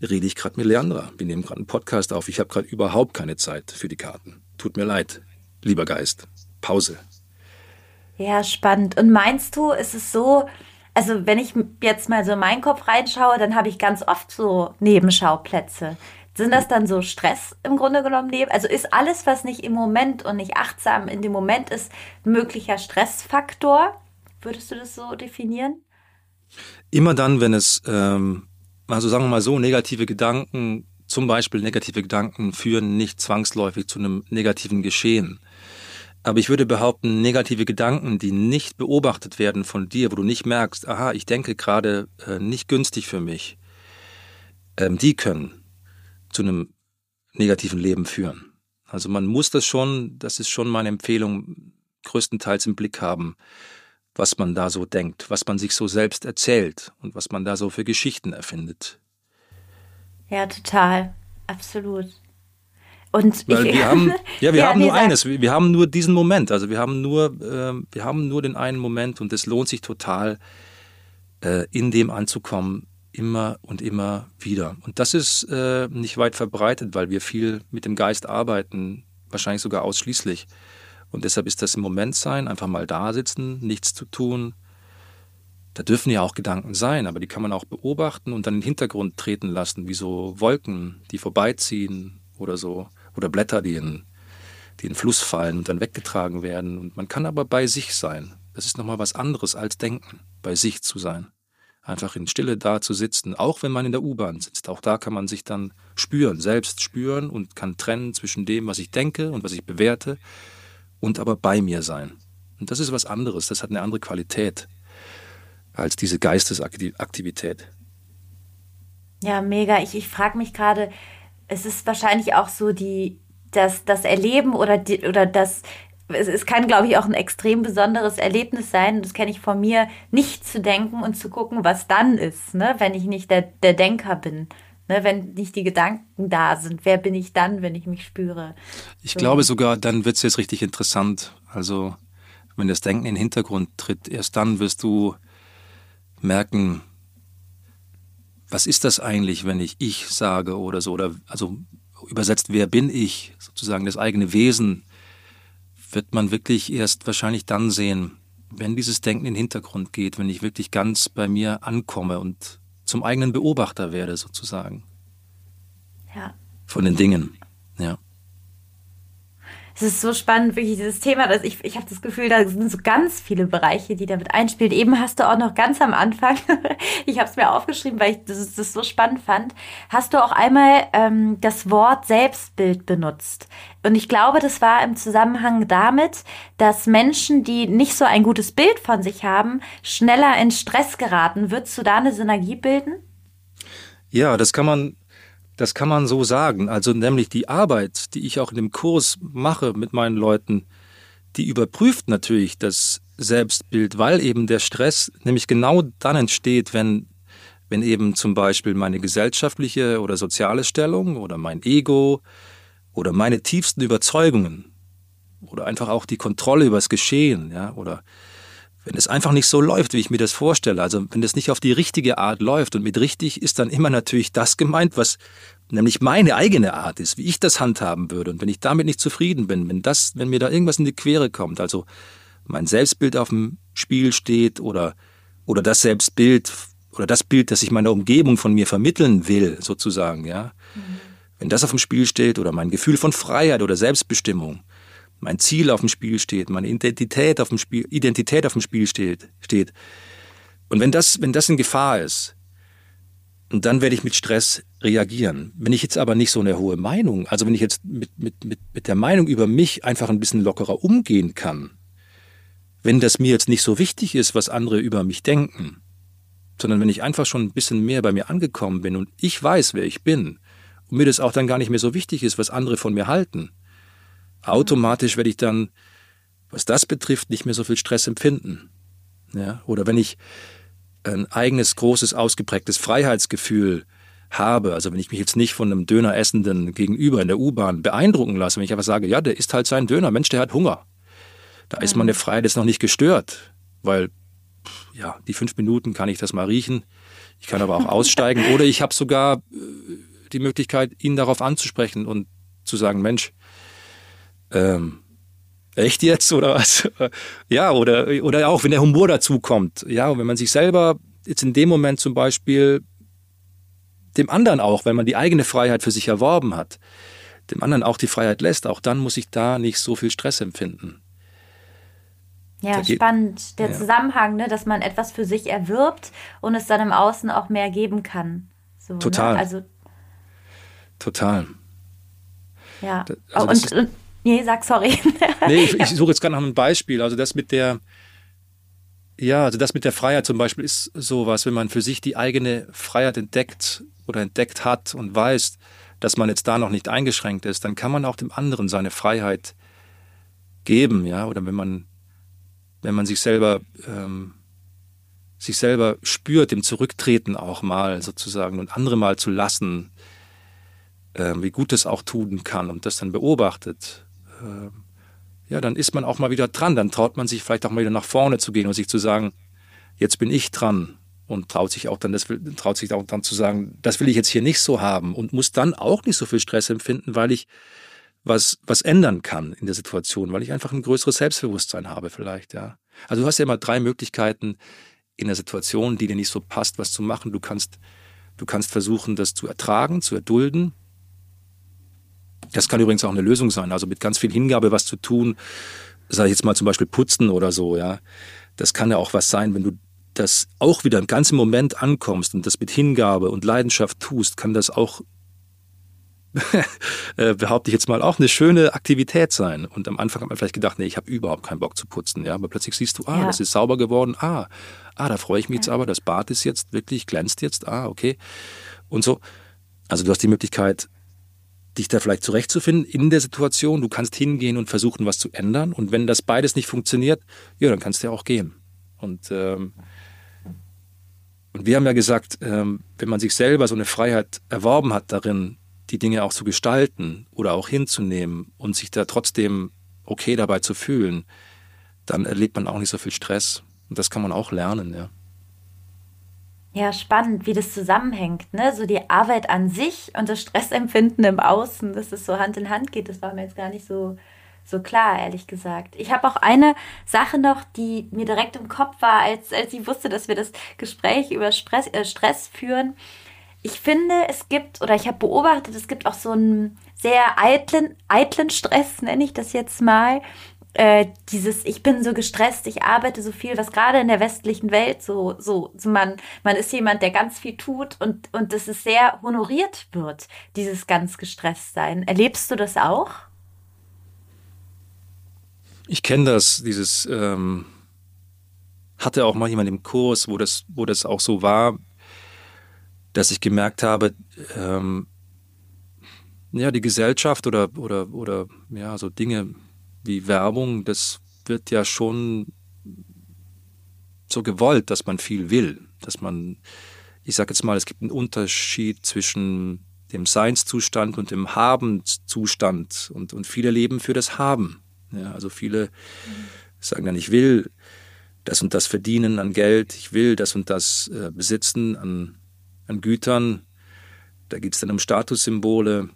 rede ich gerade mit Leandra. Wir nehmen gerade einen Podcast auf. Ich habe gerade überhaupt keine Zeit für die Karten. Tut mir leid, lieber Geist. Pause. Ja, spannend. Und meinst du, ist es so, also wenn ich jetzt mal so in meinen Kopf reinschaue, dann habe ich ganz oft so Nebenschauplätze. Sind das dann so Stress im Grunde genommen? Also ist alles, was nicht im Moment und nicht achtsam in dem Moment ist, ein möglicher Stressfaktor? Würdest du das so definieren? Immer dann, wenn es, ähm, also sagen wir mal so, negative Gedanken, zum Beispiel negative Gedanken führen nicht zwangsläufig zu einem negativen Geschehen. Aber ich würde behaupten, negative Gedanken, die nicht beobachtet werden von dir, wo du nicht merkst, aha, ich denke gerade äh, nicht günstig für mich, ähm, die können zu einem negativen Leben führen. Also man muss das schon, das ist schon meine Empfehlung, größtenteils im Blick haben, was man da so denkt, was man sich so selbst erzählt und was man da so für Geschichten erfindet. Ja, total. Absolut. Und Weil ich, wir haben, ja, wir ja, haben nur eines, wir, wir, haben nur diesen Moment, also wir haben nur, äh, wir haben nur den einen Moment und es lohnt sich total, äh, in dem anzukommen, immer und immer wieder. Und das ist äh, nicht weit verbreitet, weil wir viel mit dem Geist arbeiten, wahrscheinlich sogar ausschließlich. Und deshalb ist das im Moment sein, einfach mal da sitzen, nichts zu tun. Da dürfen ja auch Gedanken sein, aber die kann man auch beobachten und dann in den Hintergrund treten lassen, wie so Wolken, die vorbeiziehen oder so, oder Blätter, die in, die in den Fluss fallen und dann weggetragen werden. Und man kann aber bei sich sein. Das ist nochmal was anderes als denken, bei sich zu sein einfach in Stille da zu sitzen, auch wenn man in der U-Bahn sitzt. Auch da kann man sich dann spüren, selbst spüren und kann trennen zwischen dem, was ich denke und was ich bewerte und aber bei mir sein. Und das ist was anderes, das hat eine andere Qualität als diese Geistesaktivität. Ja, mega. Ich, ich frage mich gerade, es ist wahrscheinlich auch so die, das, das Erleben oder, die, oder das es, es kann, glaube ich, auch ein extrem besonderes Erlebnis sein, das kenne ich von mir, nicht zu denken und zu gucken, was dann ist, ne? wenn ich nicht der, der Denker bin. Ne? Wenn nicht die Gedanken da sind, wer bin ich dann, wenn ich mich spüre? Ich so. glaube sogar, dann wird es jetzt richtig interessant. Also, wenn das Denken in den Hintergrund tritt, erst dann wirst du merken, was ist das eigentlich, wenn ich ich sage oder so, oder also übersetzt, wer bin ich, sozusagen das eigene Wesen wird man wirklich erst wahrscheinlich dann sehen, wenn dieses Denken in den Hintergrund geht, wenn ich wirklich ganz bei mir ankomme und zum eigenen Beobachter werde, sozusagen. Ja. Von den Dingen, ja es ist so spannend, wirklich dieses Thema, dass ich, ich habe das Gefühl, da sind so ganz viele Bereiche, die damit einspielen. Eben hast du auch noch ganz am Anfang, ich habe es mir aufgeschrieben, weil ich das, das, so spannend fand, hast du auch einmal ähm, das Wort Selbstbild benutzt. Und ich glaube, das war im Zusammenhang damit, dass Menschen, die nicht so ein gutes Bild von sich haben, schneller in Stress geraten. Würdest du da eine Synergie bilden? Ja, das kann man das kann man so sagen. Also nämlich die Arbeit, die ich auch in dem Kurs mache mit meinen Leuten, die überprüft natürlich das Selbstbild, weil eben der Stress nämlich genau dann entsteht, wenn, wenn eben zum Beispiel meine gesellschaftliche oder soziale Stellung oder mein Ego oder meine tiefsten Überzeugungen oder einfach auch die Kontrolle über das Geschehen, ja, oder wenn es einfach nicht so läuft, wie ich mir das vorstelle, also wenn es nicht auf die richtige Art läuft und mit richtig ist dann immer natürlich das gemeint, was nämlich meine eigene Art ist, wie ich das handhaben würde. Und wenn ich damit nicht zufrieden bin, wenn das, wenn mir da irgendwas in die Quere kommt, also mein Selbstbild auf dem Spiel steht oder, oder das Selbstbild oder das Bild, das ich meiner Umgebung von mir vermitteln will, sozusagen, ja. Mhm. Wenn das auf dem Spiel steht oder mein Gefühl von Freiheit oder Selbstbestimmung, mein Ziel auf dem Spiel steht, meine Identität auf dem Spiel, Identität auf dem Spiel steht, steht. Und wenn das, wenn das in Gefahr ist, dann werde ich mit Stress reagieren. Wenn ich jetzt aber nicht so eine hohe Meinung, also wenn ich jetzt mit, mit, mit, mit der Meinung über mich einfach ein bisschen lockerer umgehen kann, wenn das mir jetzt nicht so wichtig ist, was andere über mich denken, sondern wenn ich einfach schon ein bisschen mehr bei mir angekommen bin und ich weiß, wer ich bin, und mir das auch dann gar nicht mehr so wichtig ist, was andere von mir halten, automatisch werde ich dann, was das betrifft, nicht mehr so viel Stress empfinden. Ja? Oder wenn ich ein eigenes, großes, ausgeprägtes Freiheitsgefühl habe, also wenn ich mich jetzt nicht von einem Döneressenden gegenüber in der U-Bahn beeindrucken lasse, wenn ich einfach sage, ja, der isst halt seinen Döner, Mensch, der hat Hunger. Da ist meine Freiheit jetzt noch nicht gestört, weil ja, die fünf Minuten kann ich das mal riechen. Ich kann aber auch aussteigen oder ich habe sogar äh, die Möglichkeit, ihn darauf anzusprechen und zu sagen, Mensch, ähm, echt jetzt oder was? Ja, oder, oder auch wenn der Humor dazu kommt. Ja, und wenn man sich selber jetzt in dem Moment zum Beispiel dem anderen auch, wenn man die eigene Freiheit für sich erworben hat, dem anderen auch die Freiheit lässt, auch dann muss ich da nicht so viel Stress empfinden. Ja, spannend. Der ja. Zusammenhang, ne, dass man etwas für sich erwirbt und es dann im Außen auch mehr geben kann. So, ne? Total. Ne? Also, Total. Ja. Also und, und, nee, sag sorry. nee, ich, ich suche jetzt gerade nach einem Beispiel. Also das mit der, ja, also das mit der Freiheit zum Beispiel ist sowas, wenn man für sich die eigene Freiheit entdeckt oder entdeckt hat und weiß, dass man jetzt da noch nicht eingeschränkt ist, dann kann man auch dem anderen seine Freiheit geben, ja, oder wenn man, wenn man sich selber, ähm, sich selber spürt, dem Zurücktreten auch mal sozusagen und andere mal zu lassen, äh, wie gut es auch tun kann und das dann beobachtet, ja, dann ist man auch mal wieder dran. Dann traut man sich vielleicht auch mal wieder nach vorne zu gehen und sich zu sagen, jetzt bin ich dran und traut sich auch dann, das traut sich auch dann zu sagen, das will ich jetzt hier nicht so haben und muss dann auch nicht so viel Stress empfinden, weil ich was, was ändern kann in der Situation, weil ich einfach ein größeres Selbstbewusstsein habe vielleicht, ja. Also du hast ja immer drei Möglichkeiten in der Situation, die dir nicht so passt, was zu machen. Du kannst, du kannst versuchen, das zu ertragen, zu erdulden. Das kann übrigens auch eine Lösung sein. Also mit ganz viel Hingabe was zu tun, sage ich jetzt mal zum Beispiel putzen oder so, ja. Das kann ja auch was sein, wenn du das auch wieder im ganzen Moment ankommst und das mit Hingabe und Leidenschaft tust, kann das auch, äh, behaupte ich jetzt mal, auch eine schöne Aktivität sein. Und am Anfang hat man vielleicht gedacht, nee, ich habe überhaupt keinen Bock zu putzen, ja. Aber plötzlich siehst du, ah, ja. das ist sauber geworden, ah, ah, da freue ich mich ja. jetzt aber, das Bad ist jetzt wirklich, glänzt jetzt, ah, okay. Und so. Also du hast die Möglichkeit, dich da vielleicht zurechtzufinden in der Situation. Du kannst hingehen und versuchen, was zu ändern. Und wenn das beides nicht funktioniert, ja, dann kannst du ja auch gehen. Und, ähm, und wir haben ja gesagt, ähm, wenn man sich selber so eine Freiheit erworben hat darin, die Dinge auch zu gestalten oder auch hinzunehmen und sich da trotzdem okay dabei zu fühlen, dann erlebt man auch nicht so viel Stress. Und das kann man auch lernen, ja. Ja, spannend, wie das zusammenhängt, ne? So die Arbeit an sich und das Stressempfinden im Außen, dass es so Hand in Hand geht, das war mir jetzt gar nicht so, so klar, ehrlich gesagt. Ich habe auch eine Sache noch, die mir direkt im Kopf war, als, als ich wusste, dass wir das Gespräch über Stress, äh, Stress führen. Ich finde, es gibt, oder ich habe beobachtet, es gibt auch so einen sehr eitlen, eitlen Stress, nenne ich das jetzt mal, äh, dieses, ich bin so gestresst, ich arbeite so viel, was gerade in der westlichen Welt so, so, so man, man ist jemand, der ganz viel tut und, und das ist sehr honoriert wird, dieses ganz gestresst sein. Erlebst du das auch? Ich kenne das, dieses, ähm, hatte auch mal jemand im Kurs, wo das, wo das auch so war, dass ich gemerkt habe, ähm, ja, die Gesellschaft oder, oder, oder, ja, so Dinge, wie Werbung, das wird ja schon so gewollt, dass man viel will, dass man, ich sage jetzt mal, es gibt einen Unterschied zwischen dem Seinszustand und dem Habenszustand und, und viele leben für das Haben. Ja, also viele sagen dann, ich will das und das verdienen an Geld, ich will das und das äh, besitzen an, an Gütern. Da geht es dann um Statussymbole,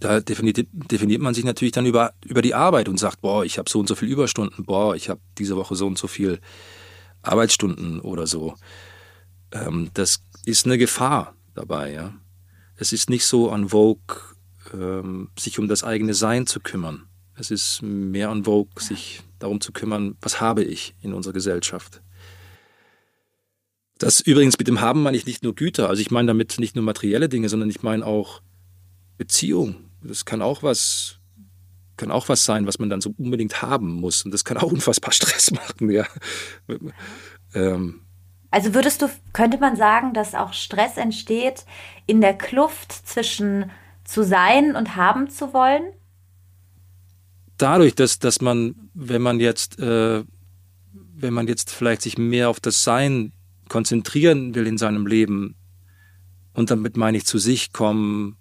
da definiert, definiert man sich natürlich dann über, über die Arbeit und sagt, boah, ich habe so und so viel Überstunden, boah, ich habe diese Woche so und so viel Arbeitsstunden oder so. Ähm, das ist eine Gefahr dabei, ja. Es ist nicht so an Vogue, ähm, sich um das eigene Sein zu kümmern. Es ist mehr an Vogue, sich darum zu kümmern, was habe ich in unserer Gesellschaft. Das übrigens mit dem Haben meine ich nicht nur Güter, also ich meine damit nicht nur materielle Dinge, sondern ich meine auch Beziehung. Das kann auch was, kann auch was sein, was man dann so unbedingt haben muss. Und das kann auch unfassbar Stress machen, ja. ähm. Also würdest du, könnte man sagen, dass auch Stress entsteht in der Kluft zwischen zu sein und haben zu wollen? Dadurch, dass, dass man, wenn man jetzt, äh, wenn man jetzt vielleicht sich mehr auf das Sein konzentrieren will in seinem Leben, und damit meine ich zu sich kommen,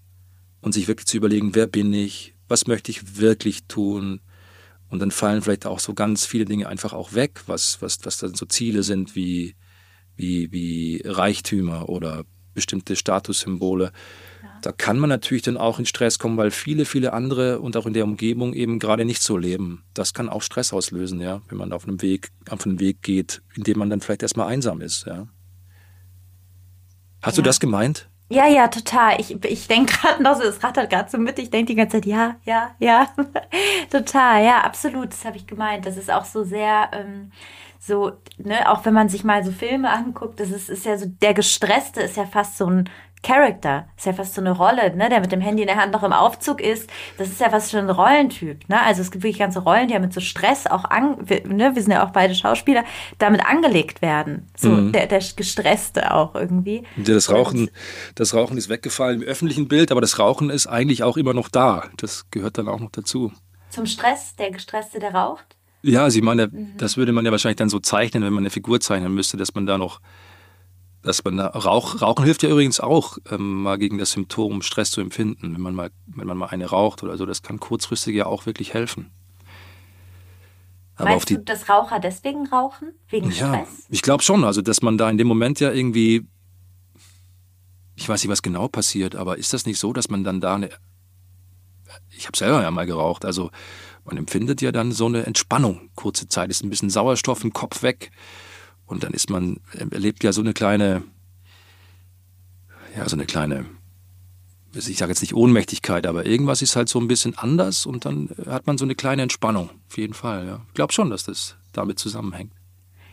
und sich wirklich zu überlegen, wer bin ich, was möchte ich wirklich tun. Und dann fallen vielleicht auch so ganz viele Dinge einfach auch weg, was, was, was dann so Ziele sind wie, wie, wie Reichtümer oder bestimmte Statussymbole. Da kann man natürlich dann auch in Stress kommen, weil viele, viele andere und auch in der Umgebung eben gerade nicht so leben. Das kann auch Stress auslösen, ja, wenn man auf einem Weg, auf einen Weg geht, in dem man dann vielleicht erstmal einsam ist, ja. Hast ja. du das gemeint? Ja, ja, total. Ich, ich denke gerade noch es rattert gerade so mit. Ich denke die ganze Zeit, ja, ja, ja. total, ja, absolut. Das habe ich gemeint. Das ist auch so sehr, ähm, so, ne, auch wenn man sich mal so Filme anguckt, das ist, ist ja so, der Gestresste ist ja fast so ein Character. Ist ja fast so eine Rolle, ne, der mit dem Handy in der Hand noch im Aufzug ist. Das ist ja fast schon ein Rollentyp, ne? Also es gibt wirklich ganze Rollen, die ja mit so Stress auch an, wir, ne, wir sind ja auch beide Schauspieler, damit angelegt werden. So mhm. der, der Gestresste auch irgendwie. Das Rauchen, das Rauchen ist weggefallen im öffentlichen Bild, aber das Rauchen ist eigentlich auch immer noch da. Das gehört dann auch noch dazu. Zum Stress, der Gestresste, der raucht? Ja, Sie meine, mhm. das würde man ja wahrscheinlich dann so zeichnen, wenn man eine Figur zeichnen müsste, dass man da noch dass man da, Rauch, Rauchen hilft ja übrigens auch, ähm, mal gegen das Symptom Stress zu empfinden. Wenn man, mal, wenn man mal eine raucht oder so, das kann kurzfristig ja auch wirklich helfen. Aber Meinst die, du, dass Raucher deswegen rauchen? Wegen ja, Stress? Ich glaube schon. Also, dass man da in dem Moment ja irgendwie, ich weiß nicht, was genau passiert, aber ist das nicht so, dass man dann da eine, ich habe selber ja mal geraucht, also man empfindet ja dann so eine Entspannung. Kurze Zeit ist ein bisschen Sauerstoff im Kopf weg. Und dann ist man, erlebt ja so eine kleine, ja, so eine kleine, ich sage jetzt nicht Ohnmächtigkeit, aber irgendwas ist halt so ein bisschen anders und dann hat man so eine kleine Entspannung. Auf jeden Fall, ja. Ich glaube schon, dass das damit zusammenhängt.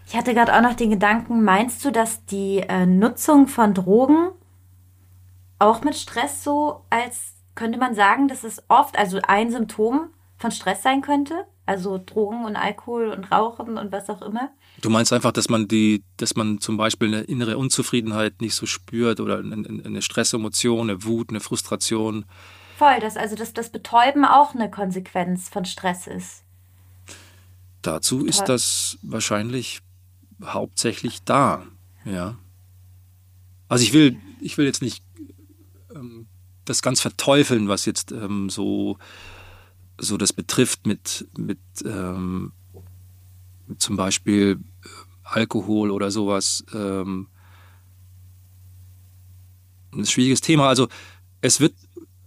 Ich hatte gerade auch noch den Gedanken, meinst du, dass die äh, Nutzung von Drogen auch mit Stress so als, könnte man sagen, dass es oft, also ein Symptom von Stress sein könnte? Also Drogen und Alkohol und Rauchen und was auch immer? Du meinst einfach, dass man die, dass man zum Beispiel eine innere Unzufriedenheit nicht so spürt oder eine Stressemotion, eine Wut, eine Frustration. Voll, dass also dass das Betäuben auch eine Konsequenz von Stress ist. Dazu Betäub ist das wahrscheinlich hauptsächlich da, ja. Also ich will, ich will jetzt nicht ähm, das ganz verteufeln, was jetzt ähm, so, so das betrifft mit, mit ähm, zum Beispiel äh, Alkohol oder sowas. Ähm, ein schwieriges Thema. Also es wird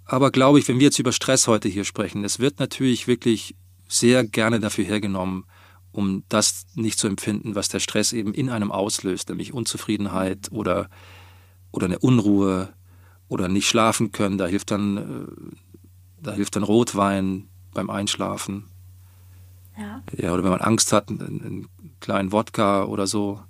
aber, glaube ich, wenn wir jetzt über Stress heute hier sprechen, es wird natürlich wirklich sehr gerne dafür hergenommen, um das nicht zu empfinden, was der Stress eben in einem auslöst, nämlich Unzufriedenheit oder, oder eine Unruhe oder nicht schlafen können. Da hilft dann, äh, da hilft dann Rotwein beim Einschlafen. Ja. ja, oder wenn man Angst hat, einen, einen kleinen Wodka oder so.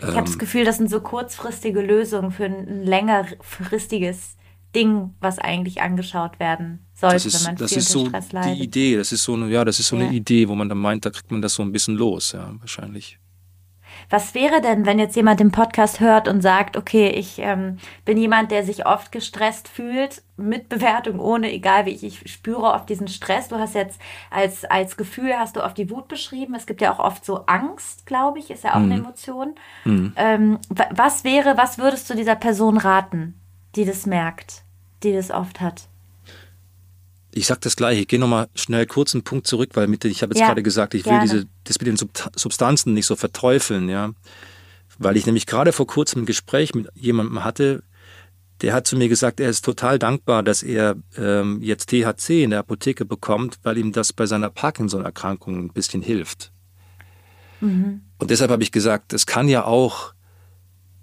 Ich ähm, habe das Gefühl, das sind so kurzfristige Lösungen für ein längerfristiges Ding, was eigentlich angeschaut werden sollte, ist, wenn man das viel ist so Stress leidet. Die Idee, das ist so eine, ja, das ist so ja. eine Idee, wo man dann meint, da kriegt man das so ein bisschen los, ja, wahrscheinlich. Was wäre denn, wenn jetzt jemand den Podcast hört und sagt, okay, ich ähm, bin jemand, der sich oft gestresst fühlt, mit Bewertung, ohne, egal wie ich, ich spüre oft diesen Stress. Du hast jetzt als, als Gefühl, hast du oft die Wut beschrieben. Es gibt ja auch oft so Angst, glaube ich, ist ja auch mhm. eine Emotion. Mhm. Ähm, was wäre, was würdest du dieser Person raten, die das merkt, die das oft hat? Ich sage das gleiche. Ich gehe nochmal schnell kurz einen Punkt zurück, weil mit, ich habe jetzt ja, gerade gesagt, ich gerne. will diese, das mit den Substanzen nicht so verteufeln, ja. Weil ich nämlich gerade vor kurzem ein Gespräch mit jemandem hatte, der hat zu mir gesagt, er ist total dankbar, dass er ähm, jetzt THC in der Apotheke bekommt, weil ihm das bei seiner Parkinson-Erkrankung ein bisschen hilft. Mhm. Und deshalb habe ich gesagt, das kann ja auch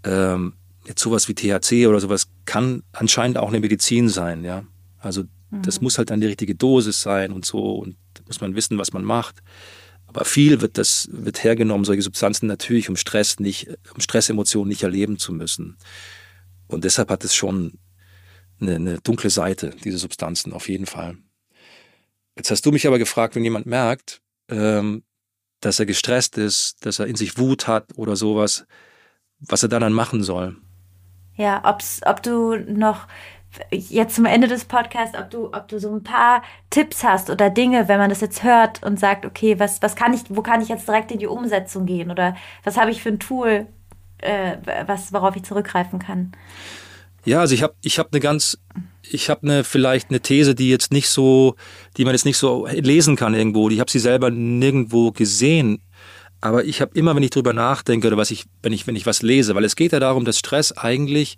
ähm, jetzt sowas wie THC oder sowas kann anscheinend auch eine Medizin sein, ja. Also das mhm. muss halt dann die richtige Dosis sein und so und da muss man wissen, was man macht. Aber viel wird das wird hergenommen, solche Substanzen natürlich, um Stress nicht, um Stressemotionen nicht erleben zu müssen. Und deshalb hat es schon eine, eine dunkle Seite, diese Substanzen, auf jeden Fall. Jetzt hast du mich aber gefragt, wenn jemand merkt, ähm, dass er gestresst ist, dass er in sich Wut hat oder sowas, was er dann machen soll. Ja, ob's, ob du noch jetzt zum Ende des Podcasts, ob du, ob du so ein paar Tipps hast oder Dinge, wenn man das jetzt hört und sagt, okay, was, was kann ich, wo kann ich jetzt direkt in die Umsetzung gehen oder was habe ich für ein Tool, äh, was, worauf ich zurückgreifen kann? Ja, also ich habe ich hab eine ganz, ich habe eine vielleicht eine These, die jetzt nicht so, die man jetzt nicht so lesen kann irgendwo. Ich habe sie selber nirgendwo gesehen, aber ich habe immer, wenn ich drüber nachdenke oder was ich, wenn ich, wenn ich was lese, weil es geht ja darum, dass Stress eigentlich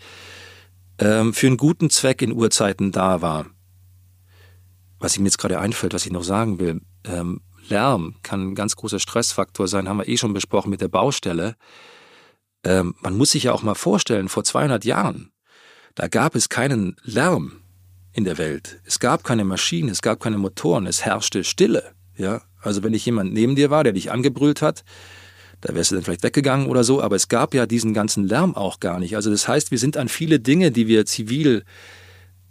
ähm, für einen guten Zweck in Urzeiten da war. Was mir jetzt gerade einfällt, was ich noch sagen will, ähm, Lärm kann ein ganz großer Stressfaktor sein, haben wir eh schon besprochen mit der Baustelle. Ähm, man muss sich ja auch mal vorstellen, vor 200 Jahren, da gab es keinen Lärm in der Welt. Es gab keine Maschinen, es gab keine Motoren, es herrschte Stille. Ja, also wenn nicht jemand neben dir war, der dich angebrüllt hat, da wärst du dann vielleicht weggegangen oder so, aber es gab ja diesen ganzen Lärm auch gar nicht. Also das heißt, wir sind an viele Dinge, die wir zivil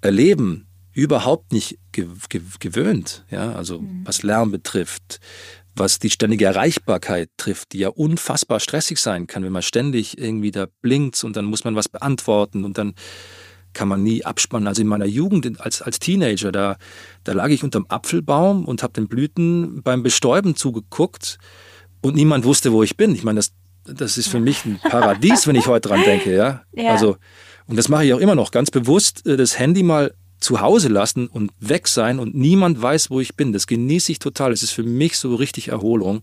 erleben, überhaupt nicht gewöhnt. Ja, also mhm. was Lärm betrifft, was die ständige Erreichbarkeit trifft, die ja unfassbar stressig sein kann, wenn man ständig irgendwie da blinkt und dann muss man was beantworten und dann kann man nie abspannen. Also in meiner Jugend als, als Teenager, da, da lag ich unterm Apfelbaum und habe den Blüten beim Bestäuben zugeguckt und niemand wusste, wo ich bin. Ich meine, das, das ist für mich ein Paradies, wenn ich heute dran denke. Ja? ja. Also, und das mache ich auch immer noch ganz bewusst, äh, das Handy mal zu Hause lassen und weg sein und niemand weiß, wo ich bin. Das genieße ich total. Es ist für mich so richtig Erholung.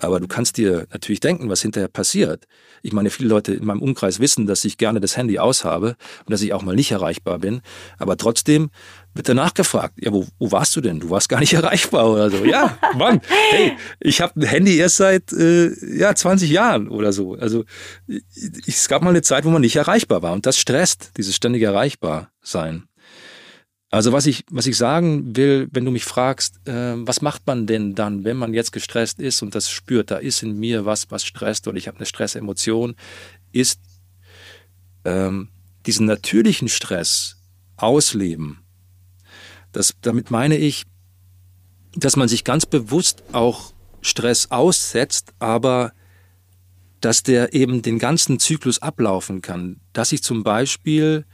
Aber du kannst dir natürlich denken, was hinterher passiert. Ich meine, viele Leute in meinem Umkreis wissen, dass ich gerne das Handy aushabe und dass ich auch mal nicht erreichbar bin. Aber trotzdem wird danach gefragt, ja, wo, wo warst du denn? Du warst gar nicht erreichbar oder so. Ja, Mann, hey, ich habe ein Handy erst seit äh, ja, 20 Jahren oder so. Also ich, es gab mal eine Zeit, wo man nicht erreichbar war. Und das stresst, dieses ständige Erreichbarsein. Also was ich, was ich sagen will, wenn du mich fragst, äh, was macht man denn dann, wenn man jetzt gestresst ist und das spürt, da ist in mir was, was stresst oder ich habe eine Stressemotion, ist ähm, diesen natürlichen Stress ausleben. Das, damit meine ich, dass man sich ganz bewusst auch Stress aussetzt, aber dass der eben den ganzen Zyklus ablaufen kann. Dass ich zum Beispiel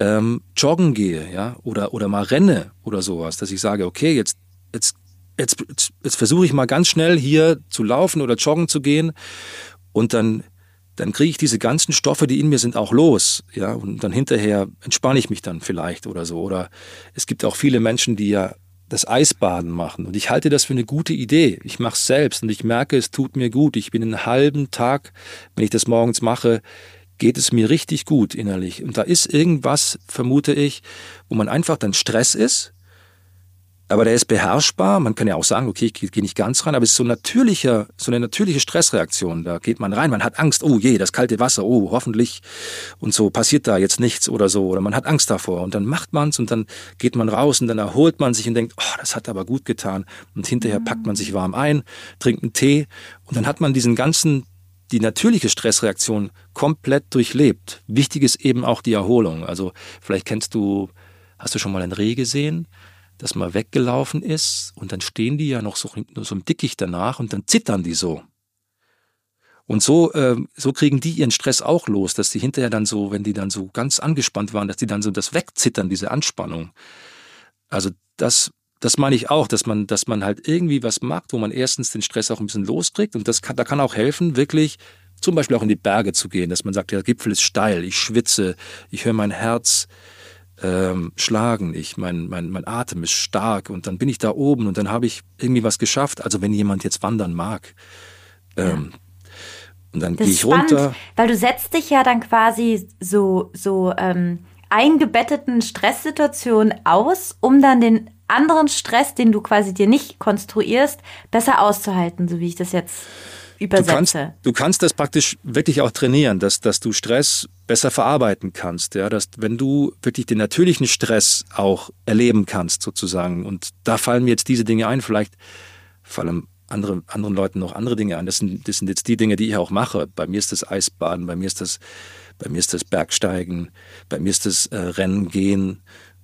ähm, joggen gehe, ja, oder, oder mal renne oder sowas, dass ich sage, okay, jetzt, jetzt, jetzt, jetzt, jetzt versuche ich mal ganz schnell hier zu laufen oder joggen zu gehen und dann, dann kriege ich diese ganzen Stoffe, die in mir sind, auch los, ja, und dann hinterher entspanne ich mich dann vielleicht oder so. Oder es gibt auch viele Menschen, die ja das Eisbaden machen. Und ich halte das für eine gute Idee. Ich mache es selbst und ich merke, es tut mir gut. Ich bin einen halben Tag, wenn ich das morgens mache, geht es mir richtig gut innerlich. Und da ist irgendwas, vermute ich, wo man einfach dann Stress ist, aber der ist beherrschbar. Man kann ja auch sagen, okay, ich gehe nicht ganz rein, aber es ist so, natürlicher, so eine natürliche Stressreaktion. Da geht man rein, man hat Angst, oh je, das kalte Wasser, oh, hoffentlich. Und so passiert da jetzt nichts oder so. Oder man hat Angst davor. Und dann macht man es und dann geht man raus und dann erholt man sich und denkt, oh, das hat aber gut getan. Und hinterher packt man sich warm ein, trinkt einen Tee und dann hat man diesen ganzen die natürliche Stressreaktion komplett durchlebt. Wichtig ist eben auch die Erholung. Also vielleicht kennst du, hast du schon mal ein Reh gesehen, das mal weggelaufen ist und dann stehen die ja noch so, so im Dickicht danach und dann zittern die so. Und so, äh, so kriegen die ihren Stress auch los, dass die hinterher dann so, wenn die dann so ganz angespannt waren, dass die dann so das wegzittern, diese Anspannung. Also das das meine ich auch, dass man, dass man halt irgendwie was macht, wo man erstens den Stress auch ein bisschen loskriegt und das kann, da kann auch helfen, wirklich zum Beispiel auch in die Berge zu gehen, dass man sagt, der Gipfel ist steil, ich schwitze, ich höre mein Herz ähm, schlagen, ich, mein, mein, mein Atem ist stark und dann bin ich da oben und dann habe ich irgendwie was geschafft. Also wenn jemand jetzt wandern mag, ähm, ja. und dann gehe ich spannend, runter. Weil du setzt dich ja dann quasi so, so ähm, eingebetteten Stresssituationen aus, um dann den anderen Stress, den du quasi dir nicht konstruierst, besser auszuhalten, so wie ich das jetzt übersetze. Du kannst, du kannst das praktisch wirklich auch trainieren, dass, dass du Stress besser verarbeiten kannst. Ja, dass wenn du wirklich den natürlichen Stress auch erleben kannst, sozusagen. Und da fallen mir jetzt diese Dinge ein, vielleicht fallen andere, anderen Leuten noch andere Dinge ein. Das sind, das sind jetzt die Dinge, die ich auch mache. Bei mir ist das Eisbaden, bei mir ist das, bei mir ist das Bergsteigen, bei mir ist das äh, Rennen gehen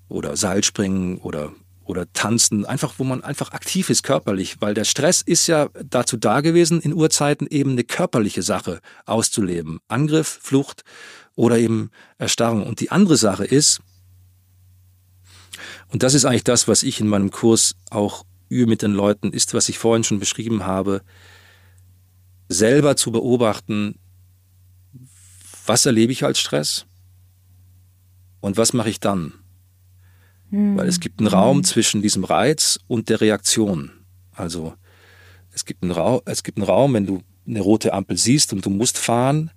oder Seilspringen oder oder tanzen, einfach wo man einfach aktiv ist körperlich, weil der Stress ist ja dazu da gewesen, in Urzeiten eben eine körperliche Sache auszuleben. Angriff, Flucht oder eben Erstarrung. Und die andere Sache ist, und das ist eigentlich das, was ich in meinem Kurs auch übe mit den Leuten, ist, was ich vorhin schon beschrieben habe, selber zu beobachten, was erlebe ich als Stress und was mache ich dann? Weil es gibt einen Raum zwischen diesem Reiz und der Reaktion. Also es gibt einen Raum, es gibt einen Raum, wenn du eine rote Ampel siehst und du musst fahren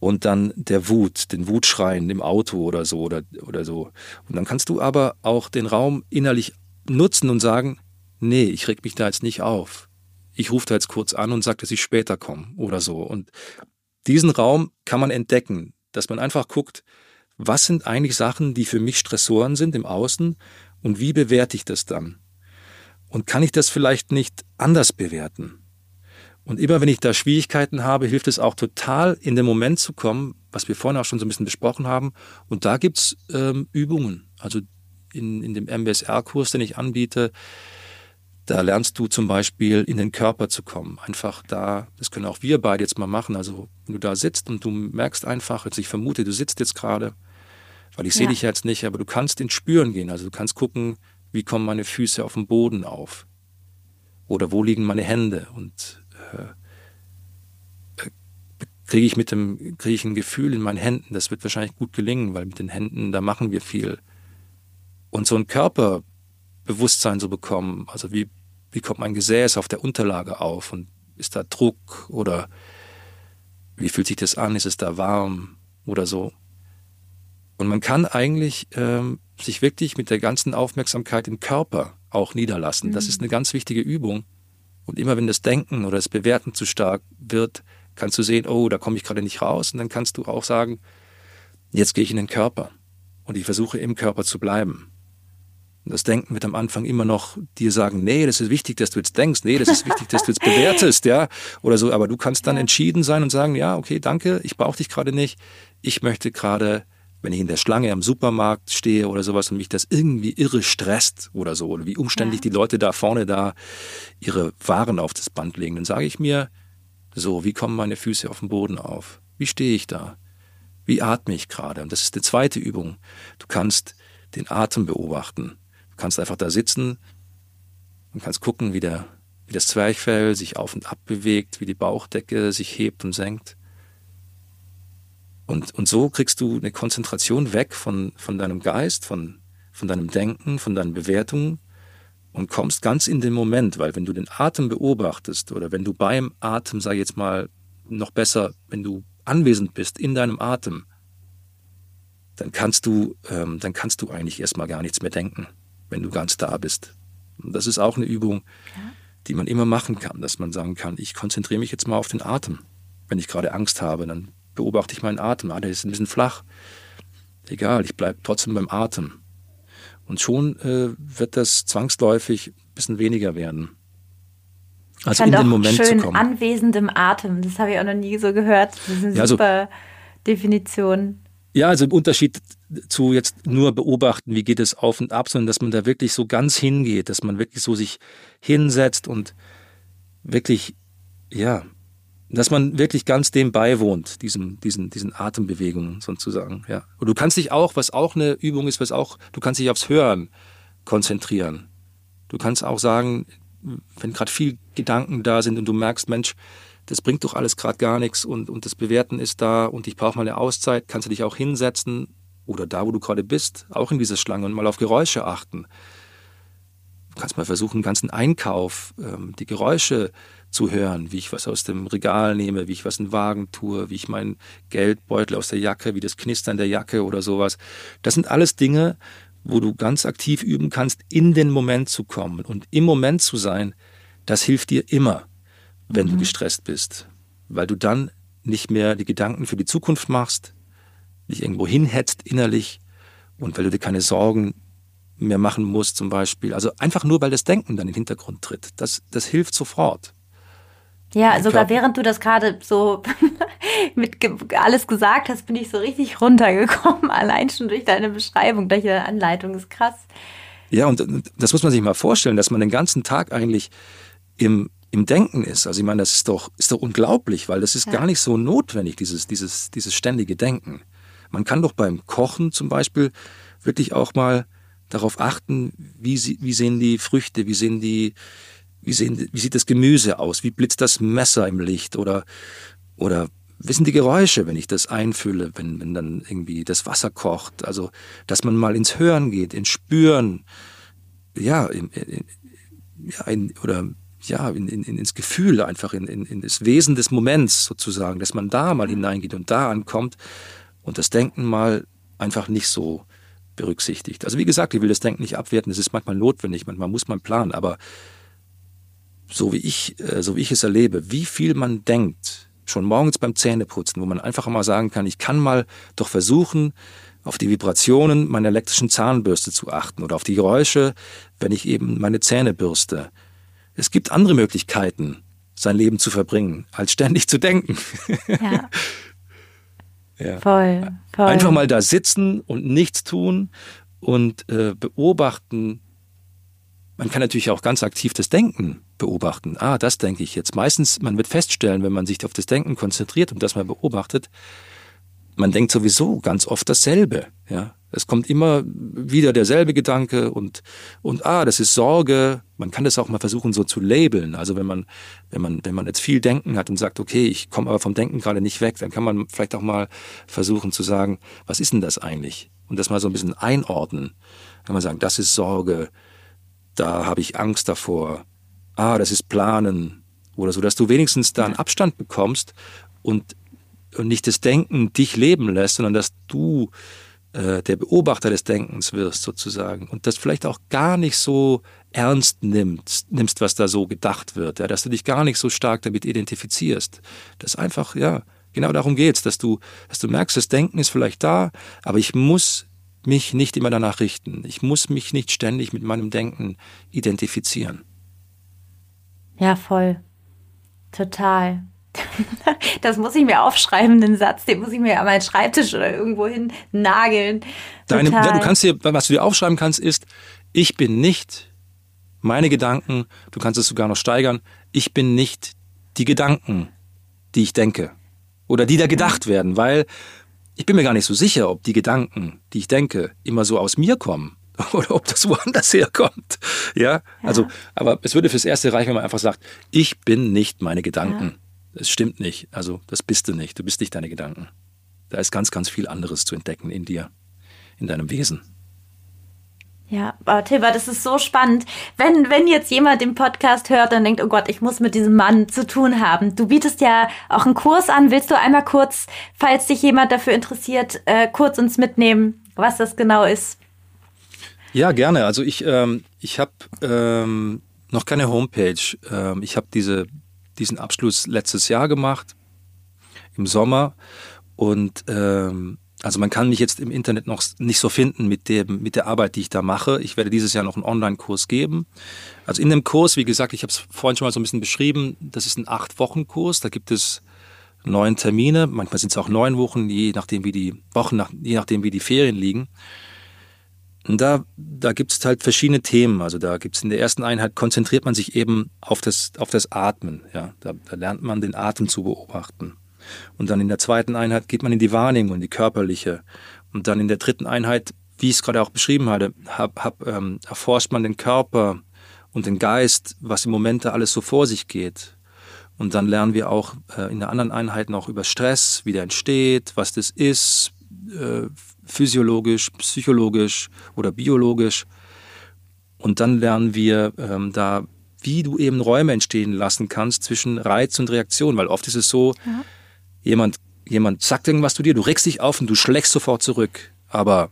und dann der Wut, den Wutschreien im Auto oder so oder, oder so. Und dann kannst du aber auch den Raum innerlich nutzen und sagen, nee, ich reg mich da jetzt nicht auf. Ich rufe da jetzt kurz an und sage, dass ich später komme oder so. Und diesen Raum kann man entdecken, dass man einfach guckt, was sind eigentlich Sachen, die für mich Stressoren sind im Außen und wie bewerte ich das dann? Und kann ich das vielleicht nicht anders bewerten? Und immer wenn ich da Schwierigkeiten habe, hilft es auch total, in den Moment zu kommen, was wir vorhin auch schon so ein bisschen besprochen haben. Und da gibt's ähm, Übungen. Also in, in dem MBSR-Kurs, den ich anbiete, da lernst du zum Beispiel in den Körper zu kommen. Einfach da, das können auch wir beide jetzt mal machen. Also wenn du da sitzt und du merkst einfach, also ich vermute, du sitzt jetzt gerade, weil ich ja. sehe dich jetzt nicht, aber du kannst ins Spüren gehen. Also du kannst gucken, wie kommen meine Füße auf dem Boden auf? Oder wo liegen meine Hände? Und äh, äh, kriege ich mit dem, kriege ich ein Gefühl in meinen Händen. Das wird wahrscheinlich gut gelingen, weil mit den Händen, da machen wir viel. Und so ein Körperbewusstsein zu bekommen, also wie, wie kommt mein Gesäß auf der Unterlage auf und ist da Druck oder wie fühlt sich das an? Ist es da warm oder so? Und man kann eigentlich ähm, sich wirklich mit der ganzen Aufmerksamkeit im Körper auch niederlassen. Mhm. Das ist eine ganz wichtige Übung. Und immer wenn das Denken oder das Bewerten zu stark wird, kannst du sehen, oh, da komme ich gerade nicht raus. Und dann kannst du auch sagen, jetzt gehe ich in den Körper. Und ich versuche im Körper zu bleiben. Und das Denken wird am Anfang immer noch dir sagen, nee, das ist wichtig, dass du jetzt denkst, nee, das ist wichtig, dass du jetzt bewertest, ja, oder so. Aber du kannst dann entschieden sein und sagen, ja, okay, danke, ich brauche dich gerade nicht. Ich möchte gerade wenn ich in der Schlange am Supermarkt stehe oder sowas und mich das irgendwie irre stresst oder so, oder wie umständlich ja. die Leute da vorne da ihre Waren auf das Band legen, dann sage ich mir, so, wie kommen meine Füße auf den Boden auf? Wie stehe ich da? Wie atme ich gerade? Und das ist die zweite Übung. Du kannst den Atem beobachten. Du kannst einfach da sitzen und kannst gucken, wie, der, wie das Zwerchfell sich auf und ab bewegt, wie die Bauchdecke sich hebt und senkt. Und, und so kriegst du eine Konzentration weg von, von deinem Geist, von, von deinem Denken, von deinen Bewertungen und kommst ganz in den Moment, weil wenn du den Atem beobachtest oder wenn du beim Atem, sag ich jetzt mal, noch besser, wenn du anwesend bist in deinem Atem, dann kannst du, ähm, dann kannst du eigentlich erstmal gar nichts mehr denken, wenn du ganz da bist. Und das ist auch eine Übung, ja. die man immer machen kann, dass man sagen kann, ich konzentriere mich jetzt mal auf den Atem. Wenn ich gerade Angst habe, dann beobachte ich meinen Atem. Ah, der ist ein bisschen flach. Egal, ich bleibe trotzdem beim Atem. Und schon äh, wird das zwangsläufig ein bisschen weniger werden. Also in den Moment schön zu kommen. anwesend im Atem. Das habe ich auch noch nie so gehört. Das ist eine ja, also super also, Definition. Ja, also im Unterschied zu jetzt nur beobachten, wie geht es auf und ab, sondern dass man da wirklich so ganz hingeht, dass man wirklich so sich hinsetzt und wirklich, ja, dass man wirklich ganz dem beiwohnt, diesem, diesen, diesen Atembewegungen sozusagen, ja. Und du kannst dich auch, was auch eine Übung ist, was auch, du kannst dich aufs Hören konzentrieren. Du kannst auch sagen, wenn gerade viel Gedanken da sind und du merkst, Mensch, das bringt doch alles gerade gar nichts und, und das Bewerten ist da und ich brauche mal eine Auszeit, kannst du dich auch hinsetzen oder da, wo du gerade bist, auch in dieser Schlange und mal auf Geräusche achten. Du kannst mal versuchen, den ganzen Einkauf, ähm, die Geräusche zu hören, wie ich was aus dem Regal nehme, wie ich was in den Wagen tue, wie ich meinen Geldbeutel aus der Jacke, wie das Knistern der Jacke oder sowas. Das sind alles Dinge, wo du ganz aktiv üben kannst, in den Moment zu kommen. Und im Moment zu sein, das hilft dir immer, wenn mhm. du gestresst bist. Weil du dann nicht mehr die Gedanken für die Zukunft machst, dich irgendwo hinhetzt innerlich und weil du dir keine Sorgen mehr machen musst zum Beispiel. Also einfach nur, weil das Denken dann in den Hintergrund tritt. Das, das hilft sofort. Ja, ich sogar glaub, während du das gerade so mit ge alles gesagt hast, bin ich so richtig runtergekommen. Allein schon durch deine Beschreibung, durch deine Anleitung. Das ist krass. Ja, und das muss man sich mal vorstellen, dass man den ganzen Tag eigentlich im, im Denken ist. Also ich meine, das ist doch, ist doch unglaublich, weil das ist ja. gar nicht so notwendig, dieses, dieses, dieses ständige Denken. Man kann doch beim Kochen zum Beispiel wirklich auch mal darauf achten, wie, sie, wie sehen die Früchte, wie sehen die, wie, sehen, wie sieht das Gemüse aus? Wie blitzt das Messer im Licht? Oder, oder sind die Geräusche, wenn ich das einfülle, wenn, wenn dann irgendwie das Wasser kocht? Also, dass man mal ins Hören geht, ins Spüren, ja, in, in, ja in, oder ja, in, in, ins Gefühl, einfach in, in, in das Wesen des Moments sozusagen, dass man da mal hineingeht und da ankommt und das Denken mal einfach nicht so berücksichtigt. Also wie gesagt, ich will das Denken nicht abwerten, es ist manchmal notwendig, manchmal muss man planen, aber so wie ich, äh, so wie ich es erlebe, wie viel man denkt, schon morgens beim Zähneputzen, wo man einfach mal sagen kann, ich kann mal doch versuchen, auf die Vibrationen meiner elektrischen Zahnbürste zu achten oder auf die Geräusche, wenn ich eben meine Zähne bürste. Es gibt andere Möglichkeiten, sein Leben zu verbringen, als ständig zu denken. Ja. ja. Voll, voll. Einfach mal da sitzen und nichts tun und äh, beobachten. Man kann natürlich auch ganz aktiv das Denken beobachten. Ah, das denke ich jetzt. Meistens, man wird feststellen, wenn man sich auf das Denken konzentriert und das mal beobachtet, man denkt sowieso ganz oft dasselbe. Ja, es kommt immer wieder derselbe Gedanke und, und ah, das ist Sorge. Man kann das auch mal versuchen, so zu labeln. Also wenn man, wenn man, wenn man jetzt viel Denken hat und sagt, okay, ich komme aber vom Denken gerade nicht weg, dann kann man vielleicht auch mal versuchen zu sagen, was ist denn das eigentlich? Und das mal so ein bisschen einordnen. Kann man sagen, das ist Sorge, da habe ich Angst davor. Ah, das ist Planen oder so, dass du wenigstens da einen Abstand bekommst und, und nicht das Denken dich leben lässt, sondern dass du äh, der Beobachter des Denkens wirst sozusagen und das vielleicht auch gar nicht so ernst nimmst, nimmst was da so gedacht wird, ja, dass du dich gar nicht so stark damit identifizierst. Das einfach, ja, genau darum geht's, dass du, dass du merkst, das Denken ist vielleicht da, aber ich muss mich nicht immer danach richten. Ich muss mich nicht ständig mit meinem Denken identifizieren. Ja, voll. Total. Das muss ich mir aufschreiben, den Satz, den muss ich mir an meinen Schreibtisch oder irgendwo hin nageln. Deine, ja, du kannst dir, was du dir aufschreiben kannst, ist, ich bin nicht meine Gedanken, du kannst es sogar noch steigern, ich bin nicht die Gedanken, die ich denke. Oder die da gedacht werden, weil ich bin mir gar nicht so sicher, ob die Gedanken, die ich denke, immer so aus mir kommen oder ob das woanders herkommt. Ja, ja. also, aber es würde fürs Erste reichen, wenn man einfach sagt, ich bin nicht meine Gedanken. Ja. Es stimmt nicht. Also, das bist du nicht. Du bist nicht deine Gedanken. Da ist ganz, ganz viel anderes zu entdecken in dir, in deinem Wesen. Ja, aber Tilber, das ist so spannend. Wenn, wenn jetzt jemand den Podcast hört und denkt, oh Gott, ich muss mit diesem Mann zu tun haben. Du bietest ja auch einen Kurs an. Willst du einmal kurz, falls dich jemand dafür interessiert, äh, kurz uns mitnehmen, was das genau ist? Ja, gerne. Also ich, ähm, ich habe ähm, noch keine Homepage. Ähm, ich habe diese diesen Abschluss letztes Jahr gemacht, im Sommer. Und ähm, also man kann mich jetzt im Internet noch nicht so finden mit, dem, mit der Arbeit, die ich da mache. Ich werde dieses Jahr noch einen Online-Kurs geben. Also in dem Kurs, wie gesagt, ich habe es vorhin schon mal so ein bisschen beschrieben, das ist ein Acht-Wochen-Kurs. Da gibt es neun Termine, manchmal sind es auch neun Wochen, je nachdem wie die Wochen, je nachdem wie die Ferien liegen. Und da, da gibt es halt verschiedene Themen. Also da gibt es in der ersten Einheit, konzentriert man sich eben auf das, auf das Atmen. Ja? Da, da lernt man den Atem zu beobachten. Und dann in der zweiten Einheit geht man in die Wahrnehmung, in die körperliche. Und dann in der dritten Einheit, wie ich es gerade auch beschrieben hatte, hab, hab, ähm, erforscht man den Körper und den Geist, was im Moment da alles so vor sich geht. Und dann lernen wir auch äh, in der anderen Einheit noch über Stress, wie der entsteht, was das ist, äh, physiologisch, psychologisch oder biologisch. Und dann lernen wir ähm, da, wie du eben Räume entstehen lassen kannst zwischen Reiz und Reaktion, weil oft ist es so, ja. jemand, jemand sagt irgendwas zu dir, du regst dich auf und du schlägst sofort zurück. Aber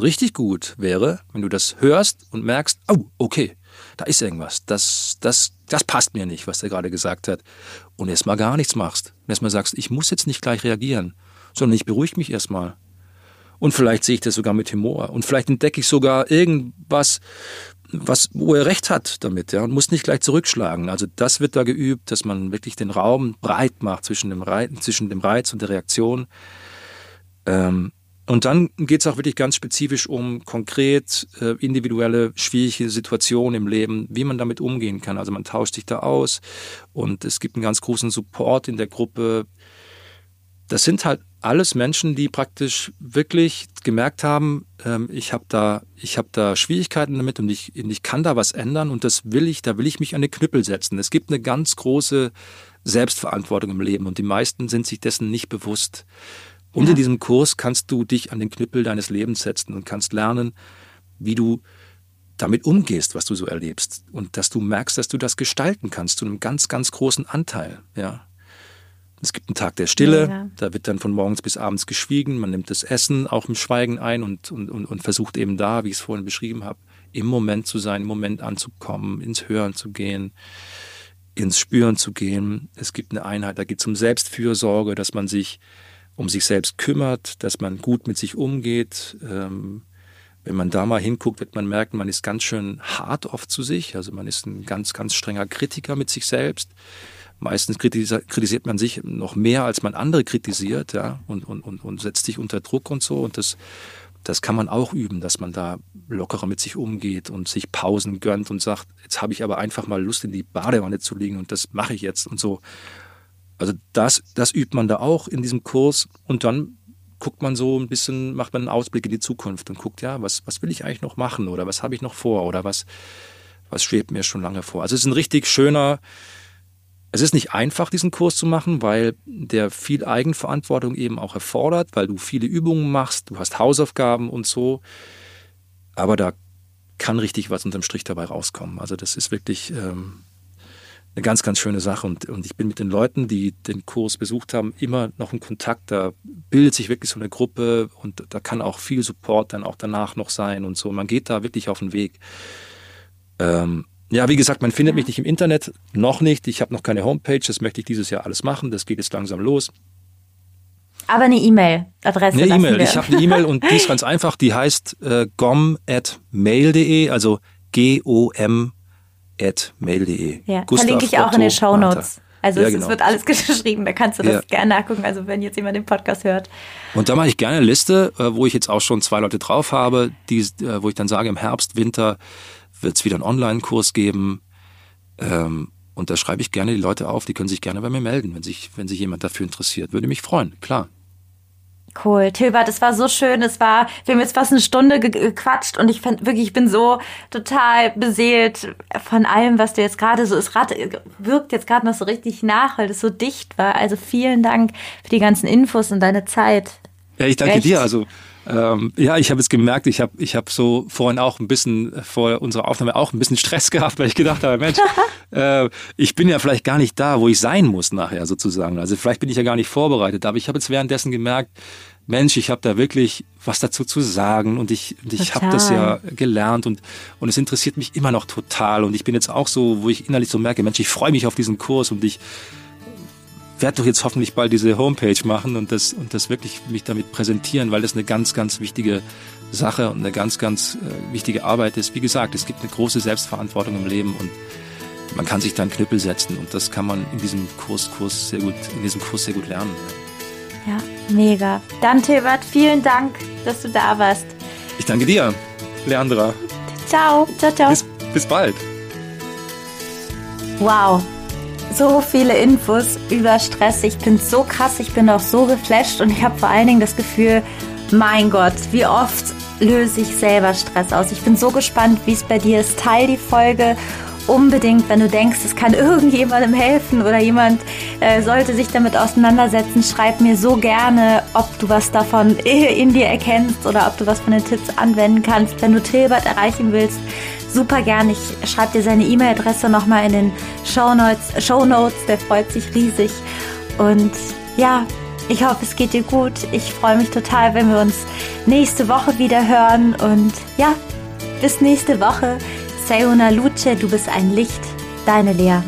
richtig gut wäre, wenn du das hörst und merkst, oh, okay, da ist irgendwas, das, das, das passt mir nicht, was er gerade gesagt hat. Und erstmal gar nichts machst. Und erstmal sagst, ich muss jetzt nicht gleich reagieren, sondern ich beruhige mich erstmal. Und vielleicht sehe ich das sogar mit Humor. Und vielleicht entdecke ich sogar irgendwas, was, wo er recht hat damit, ja, und muss nicht gleich zurückschlagen. Also das wird da geübt, dass man wirklich den Raum breit macht zwischen dem Reiz, zwischen dem Reiz und der Reaktion. Ähm, und dann geht es auch wirklich ganz spezifisch um konkret äh, individuelle, schwierige Situationen im Leben, wie man damit umgehen kann. Also man tauscht sich da aus und es gibt einen ganz großen Support in der Gruppe. Das sind halt alles Menschen, die praktisch wirklich gemerkt haben, ähm, ich habe da, ich habe da Schwierigkeiten damit und ich, ich kann da was ändern und das will ich, da will ich mich an den Knüppel setzen. Es gibt eine ganz große Selbstverantwortung im Leben und die meisten sind sich dessen nicht bewusst. Und ja. in diesem Kurs kannst du dich an den Knüppel deines Lebens setzen und kannst lernen, wie du damit umgehst, was du so erlebst und dass du merkst, dass du das gestalten kannst zu einem ganz, ganz großen Anteil. Ja. Es gibt einen Tag der Stille, ja. da wird dann von morgens bis abends geschwiegen, man nimmt das Essen auch im Schweigen ein und, und, und, versucht eben da, wie ich es vorhin beschrieben habe, im Moment zu sein, im Moment anzukommen, ins Hören zu gehen, ins Spüren zu gehen. Es gibt eine Einheit, da geht es um Selbstfürsorge, dass man sich um sich selbst kümmert, dass man gut mit sich umgeht, ähm, wenn man da mal hinguckt, wird man merken, man ist ganz schön hart oft zu sich. Also man ist ein ganz, ganz strenger Kritiker mit sich selbst. Meistens kritisiert man sich noch mehr, als man andere kritisiert, ja, und, und, und, setzt sich unter Druck und so. Und das, das kann man auch üben, dass man da lockerer mit sich umgeht und sich Pausen gönnt und sagt, jetzt habe ich aber einfach mal Lust, in die Badewanne zu liegen und das mache ich jetzt und so. Also das, das übt man da auch in diesem Kurs und dann guckt man so ein bisschen, macht man einen Ausblick in die Zukunft und guckt, ja, was, was will ich eigentlich noch machen oder was habe ich noch vor oder was, was schwebt mir schon lange vor. Also es ist ein richtig schöner, es ist nicht einfach, diesen Kurs zu machen, weil der viel Eigenverantwortung eben auch erfordert, weil du viele Übungen machst, du hast Hausaufgaben und so. Aber da kann richtig was unterm Strich dabei rauskommen. Also das ist wirklich ähm, eine ganz, ganz schöne Sache. Und, und ich bin mit den Leuten, die den Kurs besucht haben, immer noch in Kontakt. Da bildet sich wirklich so eine Gruppe und da kann auch viel Support dann auch danach noch sein und so. Man geht da wirklich auf den Weg. Ähm, ja, wie gesagt, man findet mich nicht im Internet, noch nicht. Ich habe noch keine Homepage, das möchte ich dieses Jahr alles machen. Das geht jetzt langsam los. Aber eine E-Mail-Adresse. Eine E-Mail. Ich habe eine E-Mail und die ist ganz einfach. Die heißt äh, gom.mail.de, also G-O-M mail.de. Ja, Gustav verlinke ich auch Otto in den Show Notes. Also ja, es, genau. wird alles geschrieben, da kannst du das ja. gerne nachgucken, also wenn jetzt jemand den Podcast hört. Und da mache ich gerne eine Liste, äh, wo ich jetzt auch schon zwei Leute drauf habe, die, äh, wo ich dann sage, im Herbst, Winter wird es wieder einen Online-Kurs geben. Ähm, und da schreibe ich gerne die Leute auf, die können sich gerne bei mir melden, wenn sich, wenn sich jemand dafür interessiert. Würde mich freuen, klar. Cool. Tilbert, es war so schön. Es war, wir haben jetzt fast eine Stunde gequatscht und ich fand wirklich, ich bin so total beseelt von allem, was du jetzt gerade so, es wirkt jetzt gerade noch so richtig nach, weil das so dicht war. Also vielen Dank für die ganzen Infos und deine Zeit. Ja, ich danke Echt. dir. Also, ähm, ja, ich habe es gemerkt, ich habe ich hab so vorhin auch ein bisschen, vor unserer Aufnahme auch ein bisschen Stress gehabt, weil ich gedacht habe, Mensch, äh, ich bin ja vielleicht gar nicht da, wo ich sein muss nachher sozusagen. Also vielleicht bin ich ja gar nicht vorbereitet, aber ich habe jetzt währenddessen gemerkt, Mensch, ich habe da wirklich was dazu zu sagen und ich, und ich habe das ja gelernt und, und es interessiert mich immer noch total und ich bin jetzt auch so, wo ich innerlich so merke, Mensch, ich freue mich auf diesen Kurs und ich werde doch jetzt hoffentlich bald diese Homepage machen und das, und das wirklich mich damit präsentieren, weil das eine ganz, ganz wichtige Sache und eine ganz, ganz äh, wichtige Arbeit ist. Wie gesagt, es gibt eine große Selbstverantwortung im Leben und man kann sich da einen Knüppel setzen und das kann man in diesem Kurs, Kurs sehr gut, in diesem Kurs sehr gut lernen. Ja, mega. Dann, Tilbert, vielen Dank, dass du da warst. Ich danke dir, Leandra. Ciao, ciao, ciao. Bis, bis bald. Wow, so viele Infos über Stress. Ich bin so krass, ich bin auch so geflasht und ich habe vor allen Dingen das Gefühl, mein Gott, wie oft löse ich selber Stress aus. Ich bin so gespannt, wie es bei dir ist. Teil die Folge unbedingt, wenn du denkst, es kann irgendjemandem helfen oder jemand äh, sollte sich damit auseinandersetzen, schreib mir so gerne, ob du was davon in dir erkennst oder ob du was von den Tipps anwenden kannst. Wenn du Tilbert erreichen willst, super gerne. Ich schreibe dir seine E-Mail-Adresse nochmal in den Show Notes, Show Notes. Der freut sich riesig. Und ja, ich hoffe, es geht dir gut. Ich freue mich total, wenn wir uns nächste Woche wieder hören. Und ja, bis nächste Woche. Sayona Luce, du bist ein Licht, deine Lea.